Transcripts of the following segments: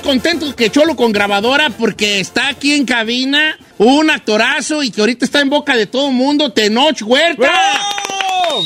Más contento que Cholo con grabadora porque está aquí en cabina un actorazo y que ahorita está en boca de todo el mundo, Tenoch Huerta.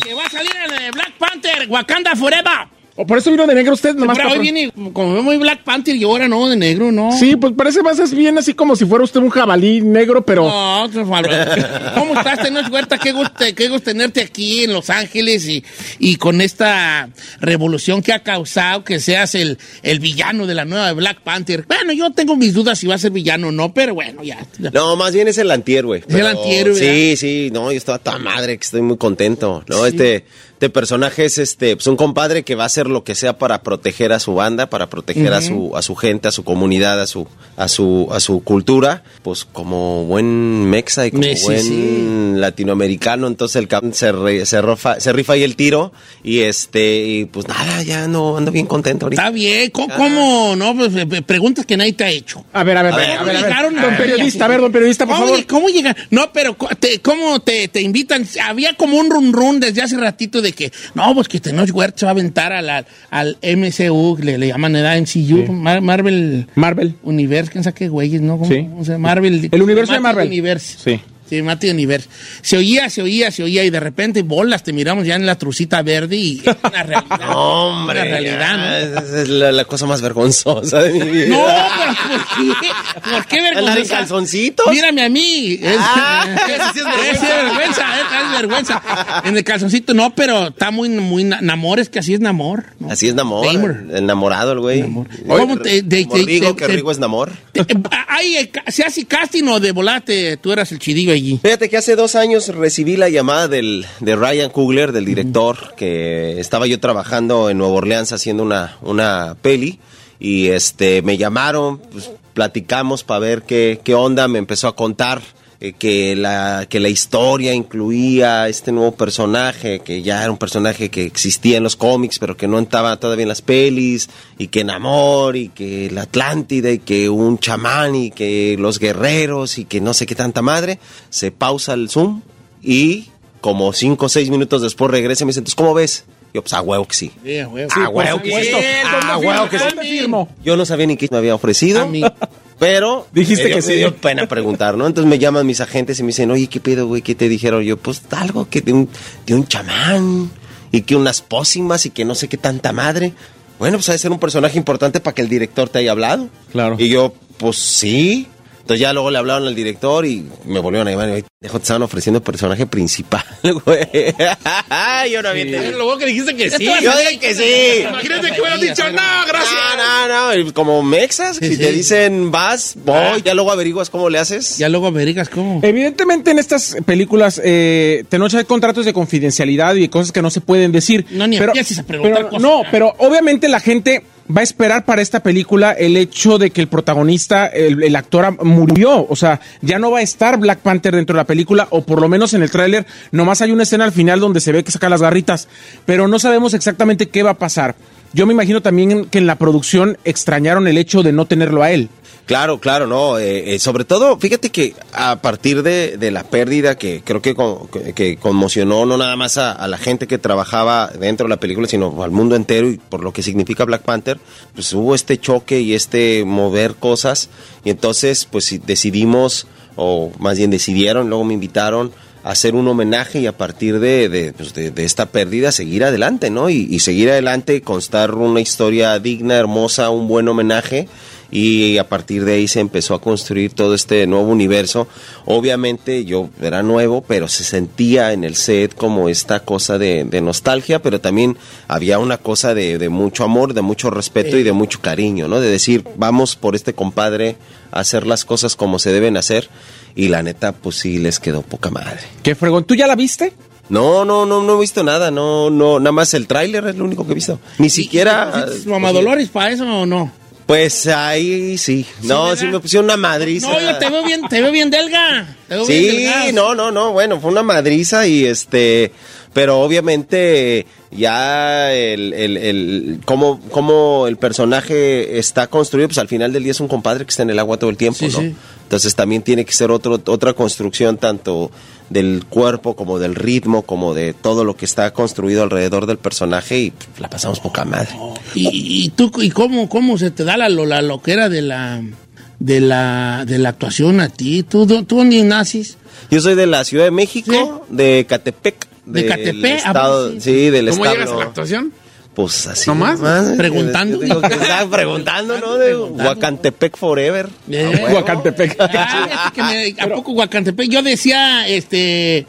Que va a salir en el Black Panther, Wakanda Forever. ¿O por eso vino de negro usted? Nomás Pero hoy viene como muy Black Panther y ahora no, de negro, no. Sí, pues parece más es bien así como si fuera usted un jabalí negro, pero... No, no, ¿Cómo estás, Tenoch Huerta? Qué gusto, qué gusto tenerte aquí en Los Ángeles y, y con esta revolución que ha causado que seas el, el villano de la nueva Black Panther. Bueno, yo tengo mis dudas si va a ser villano o no, pero bueno, ya. No, más bien es el antier, güey. Es el antier, ¿verdad? Sí, sí, no, yo estaba toda madre, que estoy muy contento, ¿no? Este, este personaje es este, pues un compadre que va a hacer lo que sea para proteger a su banda, para proteger a su, a su gente, a su comunidad, a su, a su, a su cultura, pues como buen mexa y como Sí, buen sí. latinoamericano, entonces el cabrón se, re- se, rofa- se rifa ahí el tiro y este, y pues nada, ya no, ando bien contento ahorita. Está bien, ¿cómo? cómo? No, pues, eh, preguntas que nadie te ha hecho. A ver, a ver, A a ver, ver, a ver, a ver. llegaron Don a- periodista, a ver, don periodista, por ¿Cómo, favor. ¿Cómo llegan? No, pero te- ¿cómo te, te invitan? Había como un run run desde hace ratito de que, no, pues que Tenoch Huerta se va a aventar a la- al MCU, le, le llaman edad MCU, Mar- Marvel Marvel. Universe, quién sabe qué güeyes, ¿no? ¿Cómo- Sí. Marvel. El universo de Marvel. Universe. Sí. Cinematic Universe. Se oía, se oía, se oía y de repente bolas, te miramos ya en la trucita verde y es una realidad. No, hombre, Una realidad, ¿no? esa es la, la cosa más vergonzosa de mi vida. No, pero ¿por qué? ¿Por qué? ¿Andar en calzoncitos? Mírame a mí. Es, Ah, sí es vergüenza. Es vergüenza, eh, es vergüenza. En el calzoncito no, pero está muy, muy na- namor, es que así es namor. ¿no? Así es Namor. Namor. Enamorado el güey. Namor. ¿Cómo te- de- Como Rigo, te- que te- Rigo es Namor. Te- eh, ¿se hace casting o de volate? Tú eras el chidillo allí. Fíjate que hace dos años recibí la llamada del, de Ryan Coogler, del director, que estaba yo trabajando en Nueva Orleans haciendo una, una peli. Y este me llamaron, pues, platicamos para ver qué, qué onda. Me empezó a contar eh, que, la, que la historia incluía este nuevo personaje, que ya era un personaje que existía en los cómics, pero que no estaba todavía en las pelis, y que Namor, y que la Atlántida, y que un chamán, y que los guerreros, y que no sé qué tanta madre. Se pausa el Zoom y como cinco o seis minutos después regresa y me dice, entonces, ¿cómo ves? Yo, pues, a huevo que sí. Sí, a huevo. Huevo que sí. ¿Dónde huevo que sí. Yo no sabía ni qué me había ofrecido. A mí. Pero Dijiste dio- que sí. me dio pena preguntar, ¿no? Entonces me llaman mis agentes y me dicen, oye, ¿qué pedo, güey? ¿Qué te dijeron? Yo, pues algo que de un, de un chamán y que unas pócimas y que no sé qué tanta madre. Bueno, pues ha de ser un personaje importante para que el director te haya hablado. Claro. Y yo, pues sí. Entonces ya luego le hablaron al director y me volvieron a llamar y me dijo, te estaban ofreciendo personaje principal, güey. yo no había entendido. Luego que dijiste que sí. Yo dije que sí. Imagínate que hubieras dicho, no, gracias. No, no, no. y Como mexas, si sí. te dicen vas, voy, ya luego averiguas cómo le haces. Ya luego averiguas cómo. Evidentemente en estas películas eh, Tenoch hay contratos de confidencialidad y cosas que no se pueden decir. No, ni empieces a preguntar pero- cosas. No, pero obviamente la gente va a esperar para esta película el hecho de que el protagonista, el, actor murió. O sea, ya no va a estar Black Panther dentro de la película, o por lo menos en el tráiler, nomás hay una escena al final donde se ve que saca las garritas, pero no sabemos exactamente qué va a pasar. Yo me imagino también que en la producción extrañaron el hecho de no tenerlo a él. Claro, claro, no. eh, eh, sobre todo, fíjate que a partir de, de la pérdida que creo que, con- que- conmocionó no nada más a, a la gente que trabajaba dentro de la película, sino al mundo entero y por lo que significa Black Panther, pues hubo este choque y este mover cosas y entonces pues decidimos, o más bien decidieron, luego me invitaron hacer un homenaje y a partir pues, de- de esta pérdida seguir adelante, ¿no? Y, y seguir adelante, constar una historia digna, hermosa, un buen homenaje y a partir de ahí se empezó a construir todo este nuevo universo. Obviamente yo era nuevo, pero se sentía en el set como esta cosa de, de nostalgia, pero también había una cosa de, de mucho amor, de mucho respeto y de mucho cariño, ¿no? De decir, vamos por este compadre a hacer las cosas como se deben hacer y la neta, pues sí les quedó poca madre. Qué fregón. ¿Tú ya la viste? No, no, no, no he visto nada, no, no, nada más el tráiler es lo único que he visto. Ni siquiera. ¿Y te pusiste Mamá Dolores para eso o no? Pues ahí sí. No, ¿verdad? sí me pusieron una madriza. No, yo te veo bien, te veo bien delga. Te veo bien Sí, no, no, no, bueno, fue una madriza y este, pero obviamente ya el, el, el cómo, cómo el personaje está construido, pues al final del día es un compadre que está en el agua todo el tiempo, Sí, ¿no? sí. Entonces también tiene que ser otro, otra construcción tanto del cuerpo como del ritmo, como de todo lo que está construido alrededor del personaje y pues, la pasamos poca madre. ¿Y, y tú, y cómo, cómo se te da la, lo- la loquera de la, de la, de la actuación a ti? ¿Tú, tú, dónde naces? Yo soy de la Ciudad de México, de Catepec. ¿De del Catepec? Ah, Estado, pues, sí. del ¿Cómo estado. llegas a la actuación? Pues así. ¿No más? Preguntando. Digo que estaba preguntando, ¿no? De Huacantepec Forever. A huevo. Huacantepec. Ah, ¿A poco Huacantepec? Yo decía, este,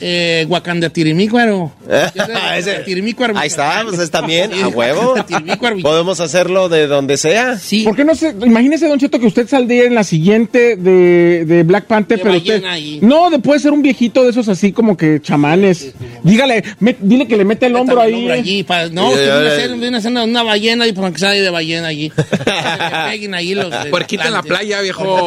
eh, Huacandatirimicuaro. Ese- Tirimícuaro. Ahí está, pues es también, a huevo. Tirimícuaro. Podemos hacerlo de donde sea. Sí. ¿Por qué no sé? Imagínese, Don Cheto, que usted saldría en la siguiente de, de Black Panther, De pero usted. ballena ahí. No, de puede ser un viejito de esos así como que chamanes. Dígale, dile que le mete el hombro ahí. el hombro allí, pa- no, ya, viene a viene una, una ballena y por que sale de ballena allí. Que peguen ahí los de Puerquita en la playa, viejo.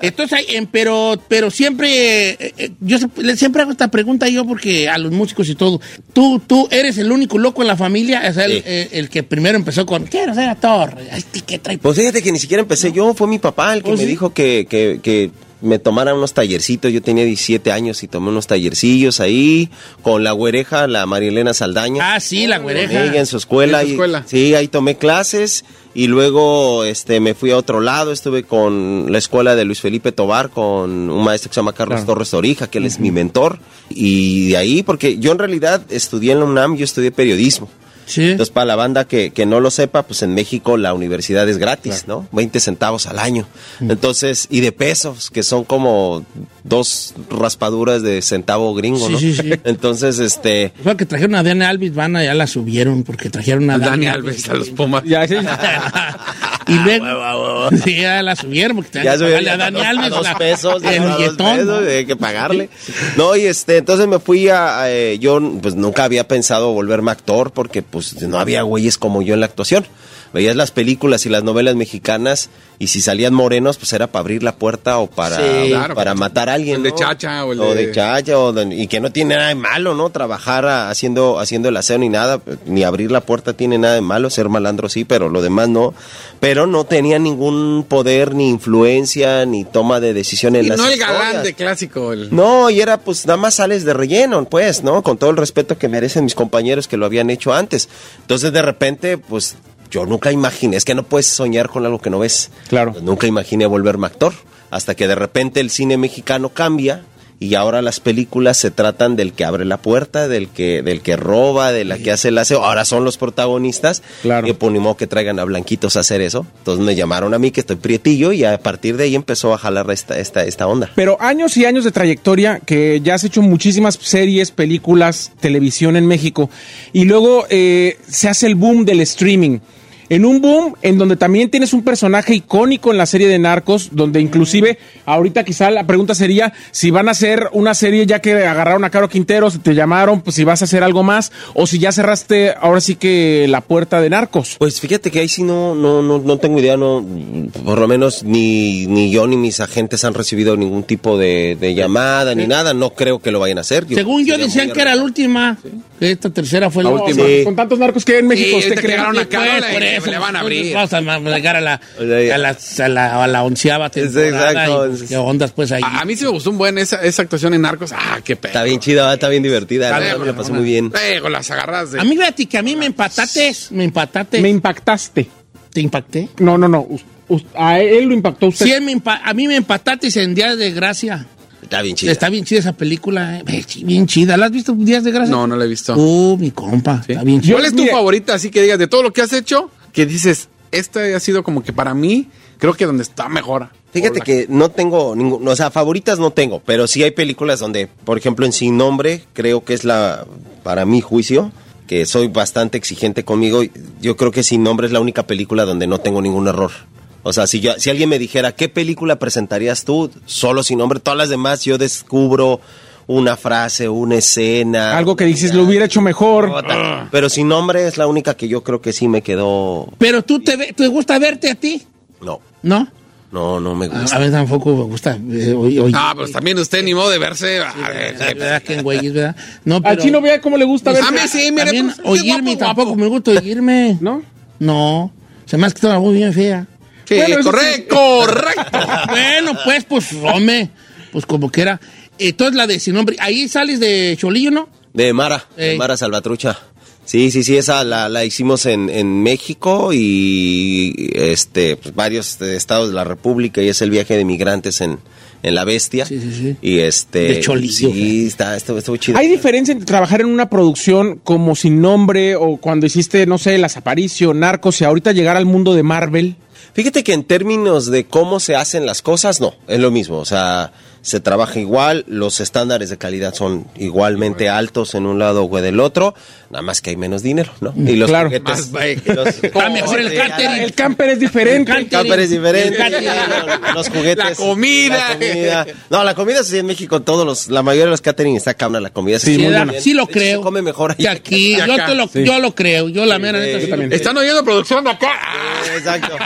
Entonces, hay- em, pero, pero siempre, eh, eh, yo se- siempre hago esta pregunta yo porque a los músicos y todo, tú, tú eres el único loco en la familia, o sea, el, Sí. eh, el que primero empezó con, quiero ser actor, Ay, ¿qué trae? Pues fíjate que ni siquiera empecé yo, fue mi papá el que ¿Oh, me sí? dijo que, que, que me tomara unos tallercitos. Yo tenía 17 años y tomé unos tallercillos ahí con la güereja, la Marielena Saldaña. Ah, sí, la güereja. ella en su escuela. En su y- escuela. sí, ahí tomé clases y luego este me fui a otro lado, estuve con la escuela de Luis Felipe Tobar, con un maestro que se llama Carlos Torres Torija, que él es mi mentor. Y de ahí, porque yo en realidad estudié en la UNAM, yo estudié periodismo. Sí. Entonces, para la banda que, que no lo sepa, pues en México la universidad es gratis, ¿no? 20 centavos al año. Entonces, y de pesos, que son como dos raspaduras de centavo gringo, Sí, ¿no? sí, sí. Entonces, este... Fue que trajeron a Dani Alves, van ya la subieron porque trajeron a A Dani, Dani Alves, a los Pumas. Ya, sí. y luego sí, ya la subieron porque Ya pagarle a Dani a Alves dos la- pesos, el a dos pesos, hay que pagarle. No, y este, entonces me fui a, a, eh, yo pues nunca había pensado volverme actor porque pues no había güeyes como yo en la actuación. Veías las películas y las novelas mexicanas y si salían morenos pues era para abrir la puerta o para, Sí. Claro, para matar a alguien. el de. Chacha o el de... de- Chacha o de- y que no tiene nada de malo, ¿no? Trabajar a- haciendo, haciendo el aseo ni nada, ni abrir la puerta tiene nada de malo, ser malandro sí, pero lo demás no. Pero no tenía ningún poder, ni influencia, ni toma de decisión en Y las no el galán de clásico. El... No, y era pues nada más sales de relleno, pues, ¿no? Con todo el respeto que merecen mis compañeros que lo habían hecho antes. Entonces de repente, pues yo nunca imaginé, es que no puedes soñar con algo que no ves. Claro. Pues, nunca imaginé volverme actor. Hasta que de repente el cine mexicano cambia y ahora las películas se tratan del que abre la puerta, del que, del que roba, de la que hace el aseo. Ahora son los protagonistas. Claro. Y pues ni modo que traigan a blanquitos a hacer eso. Entonces me llamaron a mí, que estoy prietillo, y a partir de ahí empezó a jalar esta, esta, esta onda. Pero años y años de trayectoria que ya has hecho muchísimas series, películas, televisión en México. Y luego eh, se hace el boom del streaming. En un boom en donde también tienes un personaje icónico en la serie de Narcos, donde inclusive ahorita quizá la pregunta sería si van a hacer una serie ya que agarraron a Caro Quintero, si te llamaron, pues si vas a hacer algo más, o si ya cerraste ahora sí que la puerta de Narcos. Pues fíjate que ahí sí no, no, no, no tengo idea, no, por lo menos ni, ni yo ni mis agentes han recibido ningún tipo de, de llamada ni nada, no creo que lo vayan a hacer. Según yo decían que era la última, esta tercera fue la, La última. Sí. Con tantos narcos que hay en México, Sí, ¿usted ahorita que cree? llegaron a Pues, le van a abrir. Vamos a llegar a la, a la, a la, a la onceava temporada. exacto. y, pues, ¿Qué ondas pues ahí? A, a mí sí me gustó un buen esa, esa actuación en Narcos. Ah, qué pedo. Está bien chida, está bien divertida, Está bien, me la pasé muy bien. Eh, con las agarras de... A mí, fíjate que a mí me empataste, me empataste. Me impactaste. ¿Te impacté? No, no, no. a él lo impactó usted. Sí, él me empa- a mí me empataste en Día de Gracia. Está bien chida. Está bien chida esa película, eh. Bien chida. ¿La has visto Días de Gracia? No, no la he visto. Uh, mi compa, Sí. está bien chida. ¿Cuál es tu favorita? Así que digas, de todo lo que has hecho, que dices, esta ha sido como que para mí, creo que donde está mejor. Fíjate que no tengo ningún, o sea, favoritas no tengo, pero sí hay películas donde, por ejemplo, en Sin Nombre, creo que es la, para mi juicio, que soy bastante exigente conmigo, yo creo que Sin Nombre es la única película donde no tengo ningún error. O sea, si, yo, si alguien me dijera, ¿qué película presentarías tú? Solo Sin Nombre, todas las demás yo descubro una frase, una escena. Algo que dices, lo hubiera hecho mejor. Pero Sin Nombre es la única que yo creo que sí me quedó... Pero tú te, ve- ¿te gusta verte a ti, No, ¿no? no, no me gusta. a mí tampoco me gusta. eh, oye, oye, Ah, pero también usted ni modo de verse. a ver, ¿verdad? ¿verdad? Que en güeyes, ¿verdad? No, Al pero... chino vea cómo le gusta ver. A mí sí, mire, También pues, oírme guapo, tampoco guapo. me gusta oírme. ¿No? No. Se me hace que una voz bien fea. Sí, Bueno, correcto, correcto. bueno, pues, pues, hombre, pues como que era. Entonces la de sin nombre, ahí sales de Cholillo, ¿no? De Mara, de. Mara Salvatrucha. Sí, sí, sí, esa la, la hicimos en, en México y este pues, varios estados de la República y es el viaje de migrantes en, en La Bestia. Sí, sí, sí. Y este... De Cholillo, Sí, está, estuvo, estuvo chido. ¿Hay diferencia entre trabajar en una producción como sin nombre o cuando hiciste, no sé, Las Aparicio, Narcos y ahorita llegar al mundo de Marvel? Fíjate que en términos de cómo se hacen las cosas, no, es lo mismo. O sea, se trabaja igual, los estándares de calidad son igualmente altos en un lado o del otro, nada más que hay menos dinero, ¿no? Y los Claro. juguetes- Está mejor el catering. El camper es diferente. El Camper es diferente, los juguetes. La comida. la comida. No, la comida sí en México, todos los, la mayoría de los catering está cabra la comida. Sí, se muy Sí, buena. bien. sí lo creo. Se come mejor Que ahí. aquí, yo, te lo, sí. yo lo creo, yo la mera neta sí también. ¿Están oyendo producción de acá? Exacto.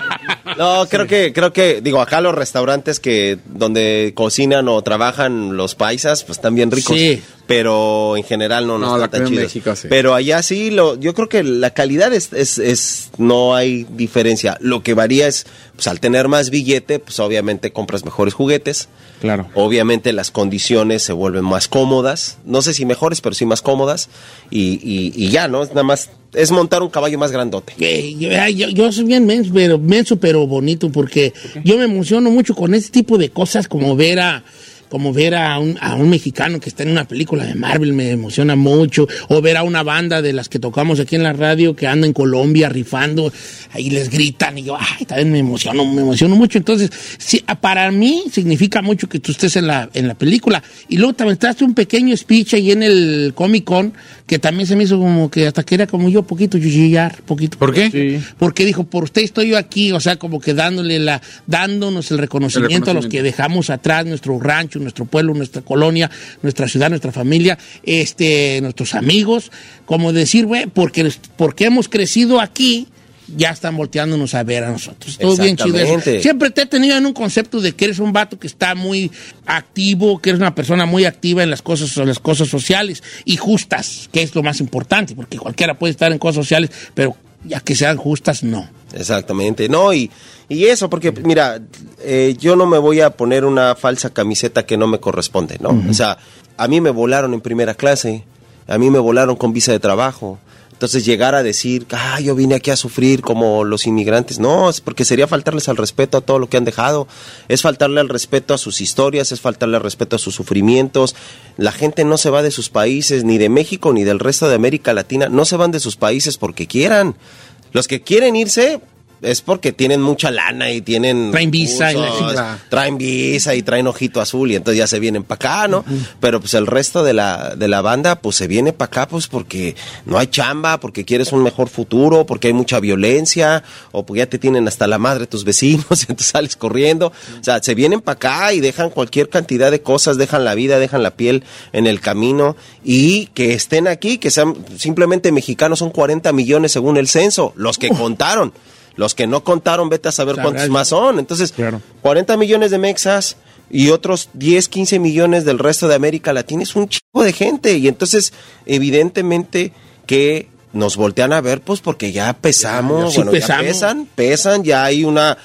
No, creo que, creo que, digo, acá los restaurantes que, donde cocinan o trabajan los paisas, pues están bien ricos. Sí. Pero en general no, no, No, tan sí. Pero allá sí, lo, yo creo que la calidad es, es, es, no hay diferencia. Lo que varía es, pues al tener más billete, pues obviamente compras mejores juguetes. Claro. Obviamente las condiciones se vuelven más cómodas, no sé si mejores, pero sí más cómodas. Y, y, y ya, ¿no? Es nada más, es montar un caballo más grandote. Eh, yo, ay, yo- yo soy bien menso pero, menso, pero bonito, porque yo me emociono mucho con este tipo de cosas, como ver a como ver a un, a un mexicano que está en una película de Marvel me emociona mucho, o ver a una banda de las que tocamos aquí en la radio que anda en Colombia rifando, ahí les gritan y yo, ay, también me emociono, me emociono mucho. Entonces, sí, para mí significa mucho que tú estés en la, en la película. Y luego también estás un pequeño speech ahí en el Comic Con, que también se me hizo como que hasta que era como yo, poquito chillar, poquito. ¿Por qué? Sí. Porque dijo, por usted estoy yo aquí, o sea, como que dándole la, dándonos el reconocimiento, a los que dejamos atrás, nuestro rancho, nuestro pueblo, nuestra colonia, nuestra ciudad, nuestra familia, este, nuestros amigos, como decir, güey, porque, porque hemos crecido aquí, ya están volteándonos a ver a nosotros. Todo bien chido eso. Siempre te he tenido en un concepto de que eres un vato que está muy activo, que eres una persona muy activa en las cosas, en las cosas sociales y justas, que es lo más importante, porque cualquiera puede estar en cosas sociales, pero ya que sean justas, no. Exactamente, no, y, y eso, porque mira, eh, yo no me voy a poner una falsa camiseta que no me corresponde, ¿no? O sea, a mí me volaron en primera clase, a mí me volaron con visa de trabajo. Entonces llegar a decir, ah, yo vine aquí a sufrir como los inmigrantes, no, es porque sería faltarles al respeto a todo lo que han dejado, es faltarle al respeto a sus historias, es faltarle al respeto a sus sufrimientos. La gente no se va de sus países, ni de México, ni del resto de América Latina, no se van de sus países porque quieran. Los que quieren irse es porque tienen mucha lana y tienen Traen visa y la traen visa y traen ojito azul y entonces ya se vienen para acá, ¿no? Pero pues el resto de la, de la banda pues se viene para acá pues porque no hay chamba, porque quieres un mejor futuro, porque hay mucha violencia o porque ya te tienen hasta la madre tus vecinos y entonces sales corriendo. O sea, se vienen para acá y dejan cualquier cantidad de cosas, dejan la vida, dejan la piel en el camino y que estén aquí, que sean simplemente mexicanos son 40 millones según el censo, los que contaron. Los que no contaron, vete a saber cuántos más son. Entonces, Claro. 40 millones de mexas y otros 10, 15 millones del resto de América Latina es un chico de gente. Y entonces, evidentemente que nos voltean a ver, pues porque ya pesamos, Sí bueno, pesamos. ya pesan, pesan, ya hay una,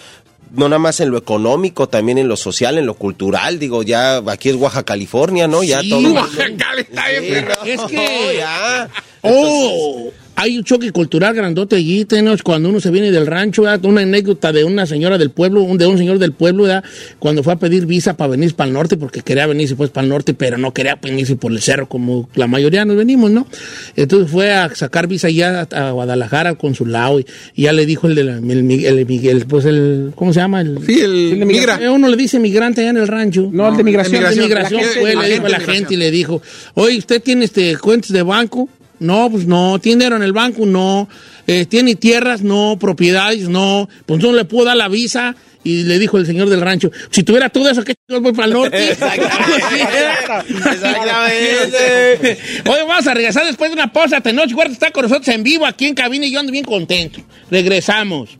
no nada más en lo económico, también en lo social, en lo cultural, digo, ya aquí es Oaxaca, California, ¿no? Ya Sí, todo. Oaxaca está bien, Sí, pero- no, Es que- ya. Oh, hay un choque cultural grandote allí, tenemos cuando uno se viene del rancho, ¿verdad? una anécdota de una señora del pueblo, un, de un señor del pueblo, ¿verdad? cuando fue a pedir visa para venir para el norte, porque quería venirse pues para el norte, pero no quería venirse por el cerro como la mayoría nos venimos, ¿no? Entonces fue a sacar visa allá a, a Guadalajara al consulado y, y ya le dijo el de la, el, Miguel- el Miguel, pues el, ¿cómo se llama? El, Sí, el de migra. Eh, Uno le dice migrante allá en el rancho. No, el de migración. El de Migración. La fue, le dijo a la gente y le dijo, oye, ¿usted tiene este cuentas de banco? No, pues no. ¿Tiene dinero en el banco? No. Eh, ¿Tiene tierras? No. ¿Propiedades? No. Pues no le puedo dar la visa. Y le dijo el señor del rancho, si tuviera todo eso, ¿qué chingados voy para el norte? Exactamente. Oye, vamos a regresar después de una pausa. Tenoch Huerta está con nosotros en vivo aquí en cabina y yo ando bien contento. Regresamos.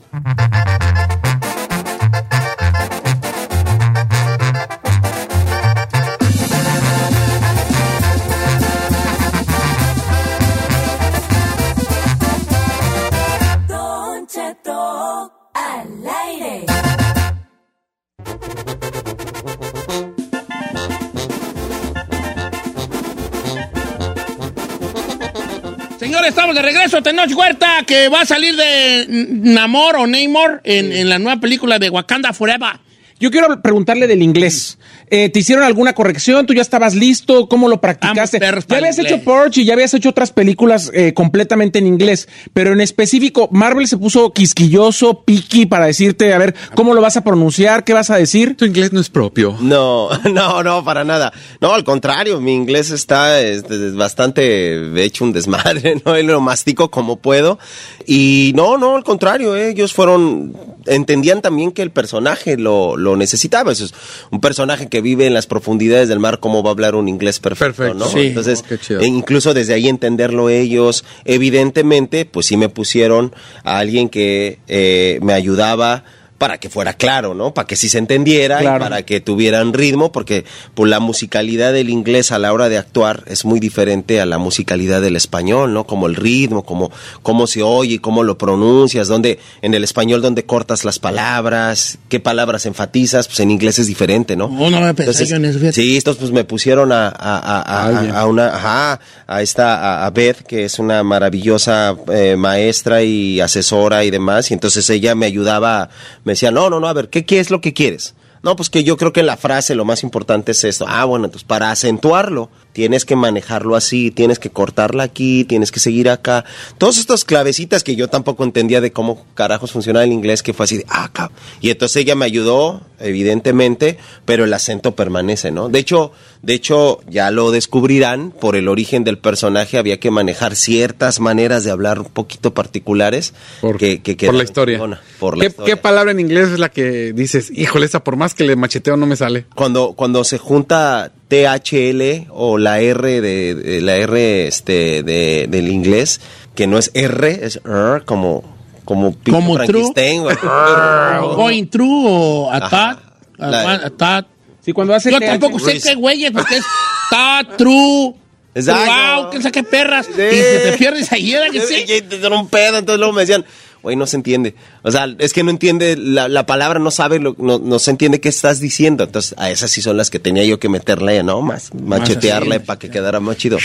Señores, estamos de regreso. Tenoch Huerta, que va a salir de Namor o Namor en, en la nueva película de Wakanda Forever. Yo quiero preguntarle del inglés. Eh, ¿Te hicieron alguna corrección? ¿Tú ya estabas listo? ¿Cómo lo practicaste? Ya habías hecho. Purge y ya habías hecho otras películas eh, completamente en inglés, pero en específico, Marvel se puso quisquilloso, piqui, para decirte, a ver, ¿cómo lo vas a pronunciar? ¿Qué vas a decir? Tu inglés no es propio. No, no, no, para nada. No, al contrario, mi inglés está este, es bastante hecho un desmadre, ¿no? Y lo mastico como puedo. Y no, no, al contrario, eh, ellos fueron, entendían también que el personaje lo, lo necesitaba. Eso es un personaje que vive en las profundidades del mar, ¿cómo va a hablar un inglés perfecto, Perfecto. no? Sí. Entonces, Oh, e incluso desde ahí entenderlo ellos, evidentemente, pues sí me pusieron a alguien que eh, me ayudaba para que fuera claro, ¿no? Para que sí se entendiera Claro. y para que tuvieran ritmo, porque pues, la musicalidad del inglés a la hora de actuar es muy diferente a la musicalidad del español, ¿no? Como el ritmo, como cómo se oye, cómo lo pronuncias, donde en el español donde cortas las palabras, qué palabras enfatizas, pues en inglés es diferente, ¿no? Oh, no pensado Entonces, yo en eso. Sí, estos pues me pusieron a, a, a- a- a una, ajá, a esta, a, a Beth, que es una maravillosa eh, maestra y asesora y demás, y entonces ella me ayudaba, me decía, no, no, no, a ver, ¿qué, qué es lo que quieres? No, pues que yo creo que en la frase lo más importante es esto. Ah, bueno, entonces para acentuarlo tienes que manejarlo así, tienes que cortarla aquí, tienes que seguir acá. Todas estas clavecitas que yo tampoco entendía de cómo carajos funcionaba el inglés, que fue así de, ah, cab-". Y entonces ella me ayudó, evidentemente, pero el acento permanece, ¿no? De hecho, de hecho, ya lo descubrirán, por el origen del personaje había que manejar ciertas maneras de hablar un poquito particulares. Por, que, que por la historia. Por la ¿Qué, historia. qué palabra en inglés es la que dices, híjole, esa por más que le macheteo no me sale? cuando cuando se junta THL o la R de, de- la R este de, del inglés que no es R es R como como Como true. Going through o atat. Atat. Sí, cuando hace Yo tampoco sé qué güeyes, porque es ta, true, Exacto. wow, quién sabe qué perras. Sí. Y se te pierdes ahí, ¿verdad que sí? Y- te dieron un pedo, entonces luego me decían, güey, no se entiende. O sea, es que no entiende, la, la palabra no sabe, lo- no, no se entiende qué estás diciendo. Entonces, a esas sí son las que tenía yo que meterle, ¿no? Más, machetearle así. para que quedara más chido.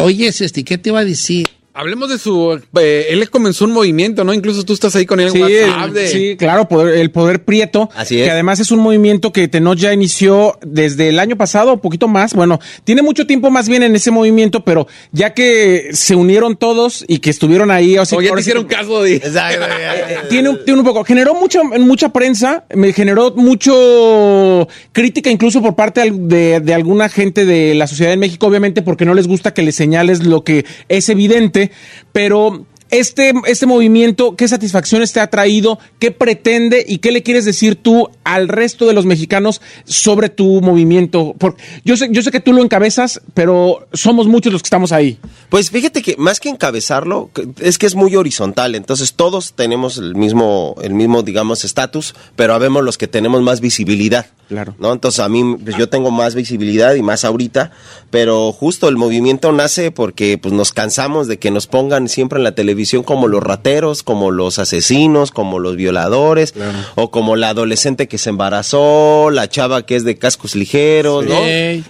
Oye, este, ¿qué te iba a decir? Hablemos de su... eh, él comenzó un movimiento, ¿no? Incluso tú estás ahí con él en Sí, WhatsApp. el- de- sí, claro, poder- el poder prieto. Así es. Que además es un movimiento que Tenoch ya inició desde el año pasado, un poquito más. Bueno, tiene mucho tiempo más bien en ese movimiento, pero ya que se unieron todos y que estuvieron ahí. O sea, O ya te sí hicieron caso de... Exacto. tiene, un- tiene un poco, generó mucha, mucha prensa, me generó mucho crítica incluso por parte de, de alguna gente de la sociedad en México, obviamente porque no les gusta que les señales lo que es evidente, pero este, este movimiento, ¿qué satisfacciones te ha traído? ¿Qué pretende y qué le quieres decir tú al resto de los mexicanos sobre tu movimiento? Porque yo sé, yo sé que tú lo encabezas, pero somos muchos los que estamos ahí. Pues fíjate que más que encabezarlo, es que es muy horizontal. Entonces todos tenemos el mismo, el mismo, digamos, estatus, pero habemos los que tenemos más visibilidad. Claro. ¿No? Entonces a mí, pues yo tengo más visibilidad y más ahorita, pero justo el movimiento nace porque pues nos cansamos de que nos pongan siempre en la televisión como los rateros, como los asesinos, como los violadores, o como la adolescente que se embarazó, la chava que es de cascos ligeros, ¿no?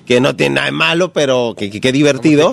Que no tiene nada de malo, pero que, que, que divertido.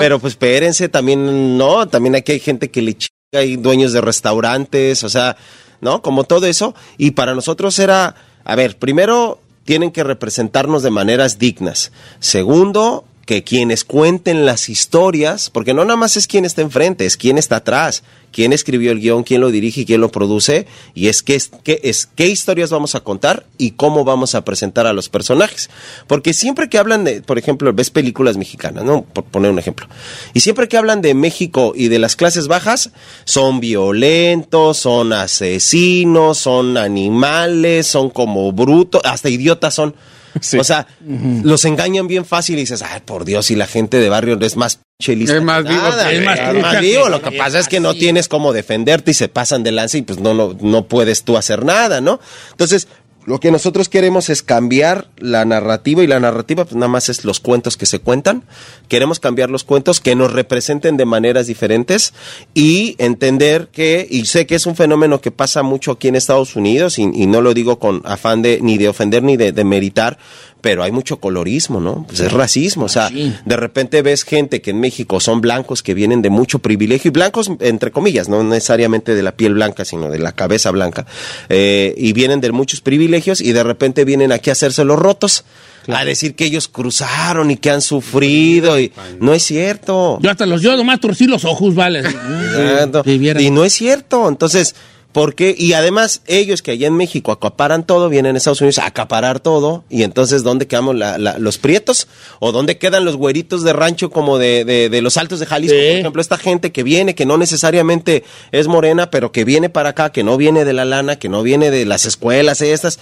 Pero pues espérense, también no, también aquí hay gente que le chica, hay dueños de restaurantes, o sea, ¿no? Como todo eso. Y para nosotros era, a ver, primero tienen que representarnos de maneras dignas. Segundo, que quienes cuenten las historias, porque no nada más es quien está enfrente, es quien está atrás, quién escribió el guion, quién lo dirige quién lo produce, y es qué qué es qué historias vamos a contar y cómo vamos a presentar a los personajes. Porque siempre que hablan de, por ejemplo, ves películas mexicanas, ¿no? Por poner un ejemplo. Y siempre que hablan de México y de las clases bajas, son violentos, son asesinos, son animales, son como brutos, hasta idiotas son. Sí. O sea, los engañan bien fácil y dices, ay, por Dios, y la gente de barrio es más pinche lista Es más vivo nada, Es más es más vivo. Lo que pasa es que no tienes cómo defenderte y se pasan de lanza y pues no, no, no puedes tú hacer nada, ¿no? Entonces, lo que nosotros queremos es cambiar la narrativa y la narrativa pues nada más es los cuentos que se cuentan. Queremos cambiar los cuentos que nos representen de maneras diferentes y entender que, y sé que es un fenómeno que pasa mucho aquí en Estados Unidos y, y no lo digo con afán de ni de ofender ni de, de meritar, pero hay mucho colorismo, ¿no? Pues es racismo, o sea, Sí. de repente ves gente que en México son blancos que vienen de mucho privilegio, y blancos entre comillas, no necesariamente de la piel blanca, sino de la cabeza blanca, eh, y vienen de muchos privilegios y de repente vienen aquí a hacerse los rotos, a decir que ellos cruzaron y que han sufrido, y no es cierto. Yo hasta los, yo nomás torcí los ojos, vale. Y no es cierto. Entonces, ¿por qué? Y además, ellos que allá en México acaparan todo, vienen a Estados Unidos a acaparar todo. Y entonces, ¿dónde quedamos la- la- los prietos? ¿O dónde quedan los güeritos de rancho como de, de- de los altos de Jalisco? Sí. Por ejemplo, esta gente que viene, que no necesariamente es morena, pero que viene para acá, que no viene de la lana, que no viene de las escuelas estas.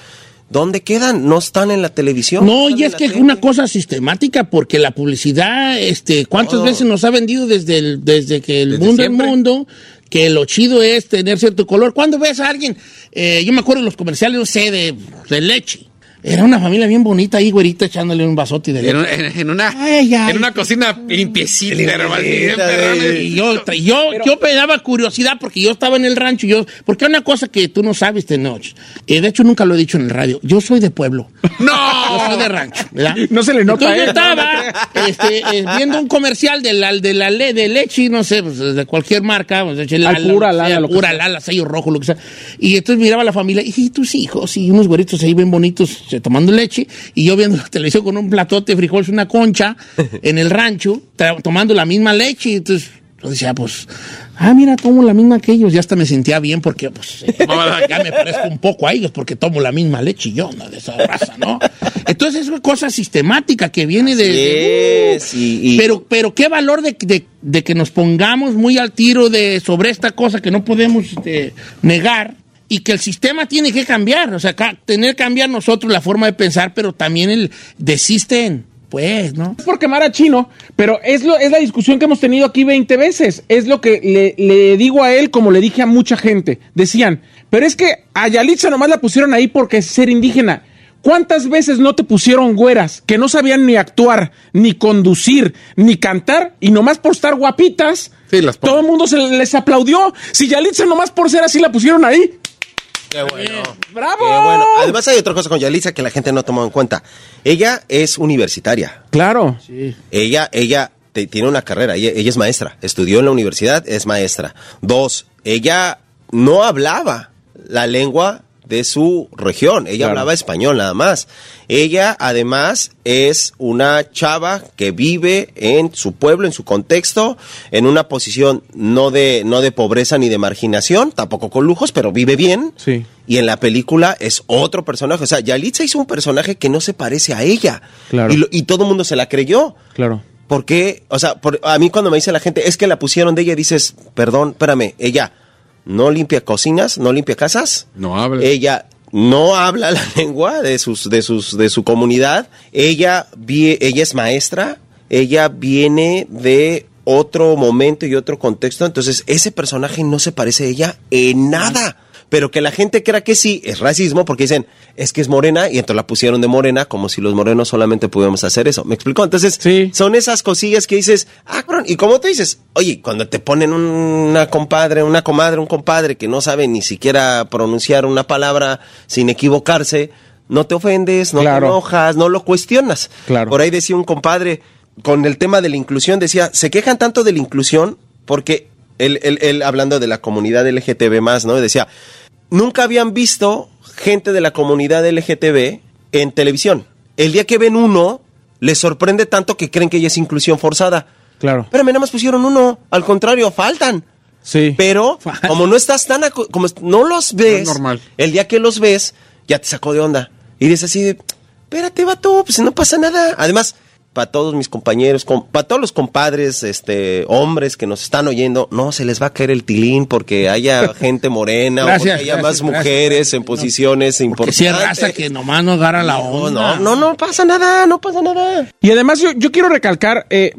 ¿Dónde quedan? No están en la televisión. No, y es que es una cosa sistemática, porque la publicidad, este, ¿cuántas veces nos ha vendido desde, el, desde que el Desde mundo siempre. es mundo? Que lo chido es tener cierto color. Cuando ves a alguien, eh, yo me acuerdo de los comerciales, no sé, de, de leche. Era una familia bien bonita ahí, güerita, echándole un vasote de leche. En, un- en- en una, Ay, ay. en una cocina limpiecita, hermano. Y yo, yo, yo me daba curiosidad porque yo estaba en el rancho. y Yo, porque hay una cosa que tú no sabes, Tenoch. Eh, de hecho, nunca lo he dicho en el radio. Yo soy de pueblo. ¡No! Yo soy de rancho, ¿verdad? No se le nota, Entonces yo estaba este, eh, viendo un comercial de la, de la le- de leche, no sé, pues, de cualquier marca. Pues, de sea, Lala, lo que Alpura, sea. Lala, sello rojo, lo que sea. Y entonces miraba a la familia y tus hijos y unos güeritos ahí bien bonitos tomando leche. Y yo viendo la televisión con un platote de frijoles, una concha en el rancho, tomando la misma leche. Y entonces yo decía, pues, ah, mira, tomo la misma que ellos. Ya hasta me sentía bien porque, pues, eh, ya me parezco un poco a ellos porque tomo la misma leche y yo, no de esa raza, ¿no? Entonces es una cosa sistemática que viene de... de- Es, y- y- pero, pero qué valor de, de- de que nos pongamos muy al tiro de sobre esta cosa que no podemos este, negar y que el sistema tiene que cambiar, o sea, ca- tener que cambiar nosotros la forma de pensar, pero también el desisten, pues, ¿no? Es por quemar a Chino, pero es, lo, es la discusión que hemos tenido aquí 20 veces. Es lo que le, le digo a él como le dije a mucha gente. Decían, pero es que a Yalitza nomás la pusieron ahí porque es ser indígena. ¿Cuántas veces no te pusieron güeras que no sabían ni actuar, ni conducir, ni cantar y nomás por estar guapitas? Sí, las todo el mundo se les aplaudió. Si Yalitza nomás por ser así la pusieron ahí. Qué bueno. ¡Bravo! Qué bueno. Además hay otra cosa con Yalitza que la gente no ha tomado en cuenta. Ella es universitaria. Claro. Ella, ella te- tiene una carrera, ella, ella es maestra, estudió en la universidad, es maestra. Dos, ella no hablaba la lengua de su región, ella Claro. hablaba español nada más. Ella además es una chava que vive en su pueblo, en su contexto, en una posición no de, no de pobreza ni de marginación, tampoco con lujos, pero vive bien. Sí. Y en la película es otro personaje. O sea, Yalitza hizo un personaje que no se parece a ella. Claro. Y, lo- y todo el mundo se la creyó. Claro. ¿Por qué? O sea, por- a mí cuando me dice la gente, es que la pusieron de ella, dices, perdón, espérame, ella no limpia cocinas, no limpia casas. No habla. Ella no habla la lengua de sus, de sus, de su comunidad. Ella, vie- ella es maestra. Ella viene de otro momento y otro contexto. Entonces, ese personaje no se parece a ella en nada. Pero que la gente crea que sí, es racismo porque dicen, es que es morena y entonces la pusieron de morena como si los morenos solamente pudiéramos hacer eso. ¿Me explicó? Entonces, Sí. son esas cosillas que dices, ah, cabrón, y como tú dices, oye, cuando te ponen una compadre, una comadre, un compadre que no sabe ni siquiera pronunciar una palabra sin equivocarse, no te ofendes, no Claro. te enojas, no lo cuestionas. Claro. Por ahí decía un compadre, con el tema de la inclusión, decía, se quejan tanto de la inclusión porque él, él- él, hablando de la comunidad LGTB más, ¿no? Decía, nunca habían visto gente de la comunidad LGTB en televisión. El día que ven uno, les sorprende tanto que creen que ya es inclusión forzada. Claro. Espérame, nada más pusieron uno. Al contrario, faltan. Sí. Pero como no estás tan como no los ves, No es normal. el día que los ves ya te sacó de onda y dices así de, espérate, vato, pues no pasa nada. Además, para todos mis compañeros, para todos los compadres, este, hombres que nos están oyendo, no se les va a caer el tilín porque haya gente morena o porque haya gracias, más gracias. mujeres en posiciones Que importantes. si raza que nomás no agarra la no, onda. no, no, no pasa nada, no pasa nada. Y además yo, yo quiero recalcar eh,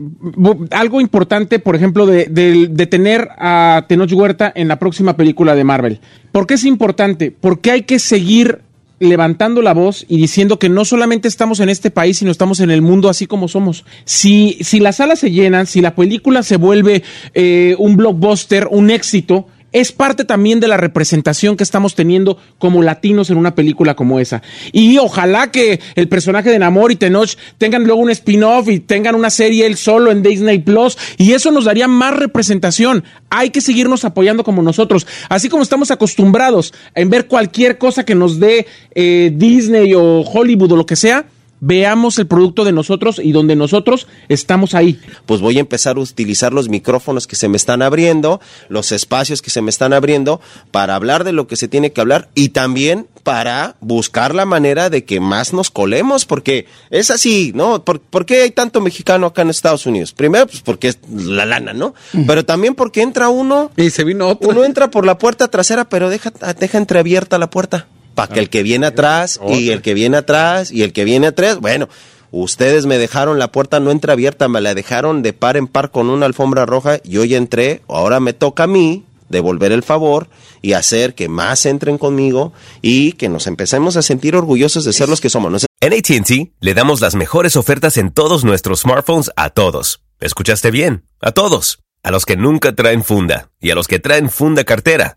algo importante, por ejemplo, de, de- de tener a Tenoch Huerta en la próxima película de Marvel. ¿Por qué es importante? Porque hay que seguir levantando la voz y diciendo que no solamente estamos en este país, sino estamos en el mundo así como somos. Si, si las salas se llenan, si la película se vuelve eh, un blockbuster, un éxito, es parte también de la representación que estamos teniendo como latinos en una película como esa. Y ojalá que el personaje de Namor y Tenoch tengan luego un spin-off y tengan una serie él solo en Disney Plus y eso nos daría más representación. Hay que seguirnos apoyando como nosotros, así como estamos acostumbrados en ver cualquier cosa que nos dé eh, Disney o Hollywood o lo que sea. Veamos el producto de nosotros y donde nosotros estamos ahí. pues voy a empezar a utilizar los micrófonos que se me están abriendo, los espacios que se me están abriendo para hablar de lo que se tiene que hablar y también para buscar la manera de que más nos colemos, porque es así, ¿no? ¿Por, por qué hay tanto mexicano acá en Estados Unidos? Primero, pues porque es la lana, ¿no? Pero también porque entra uno, Y se vino otro. uno entra por la puerta trasera, pero deja, deja entreabierta la puerta. Para que el que viene atrás y el que viene atrás y el que viene atrás, bueno, ustedes me dejaron la puerta no entreabierta, me la dejaron de par en par con una alfombra roja, yo ya entré, ahora me toca a mí devolver el favor y hacer que más entren conmigo y que nos empecemos a sentir orgullosos de ser los que somos. En ATT le damos las mejores ofertas en todos nuestros smartphones a todos. ¿Escuchaste bien? A todos. A los que nunca traen funda y a los que traen funda cartera.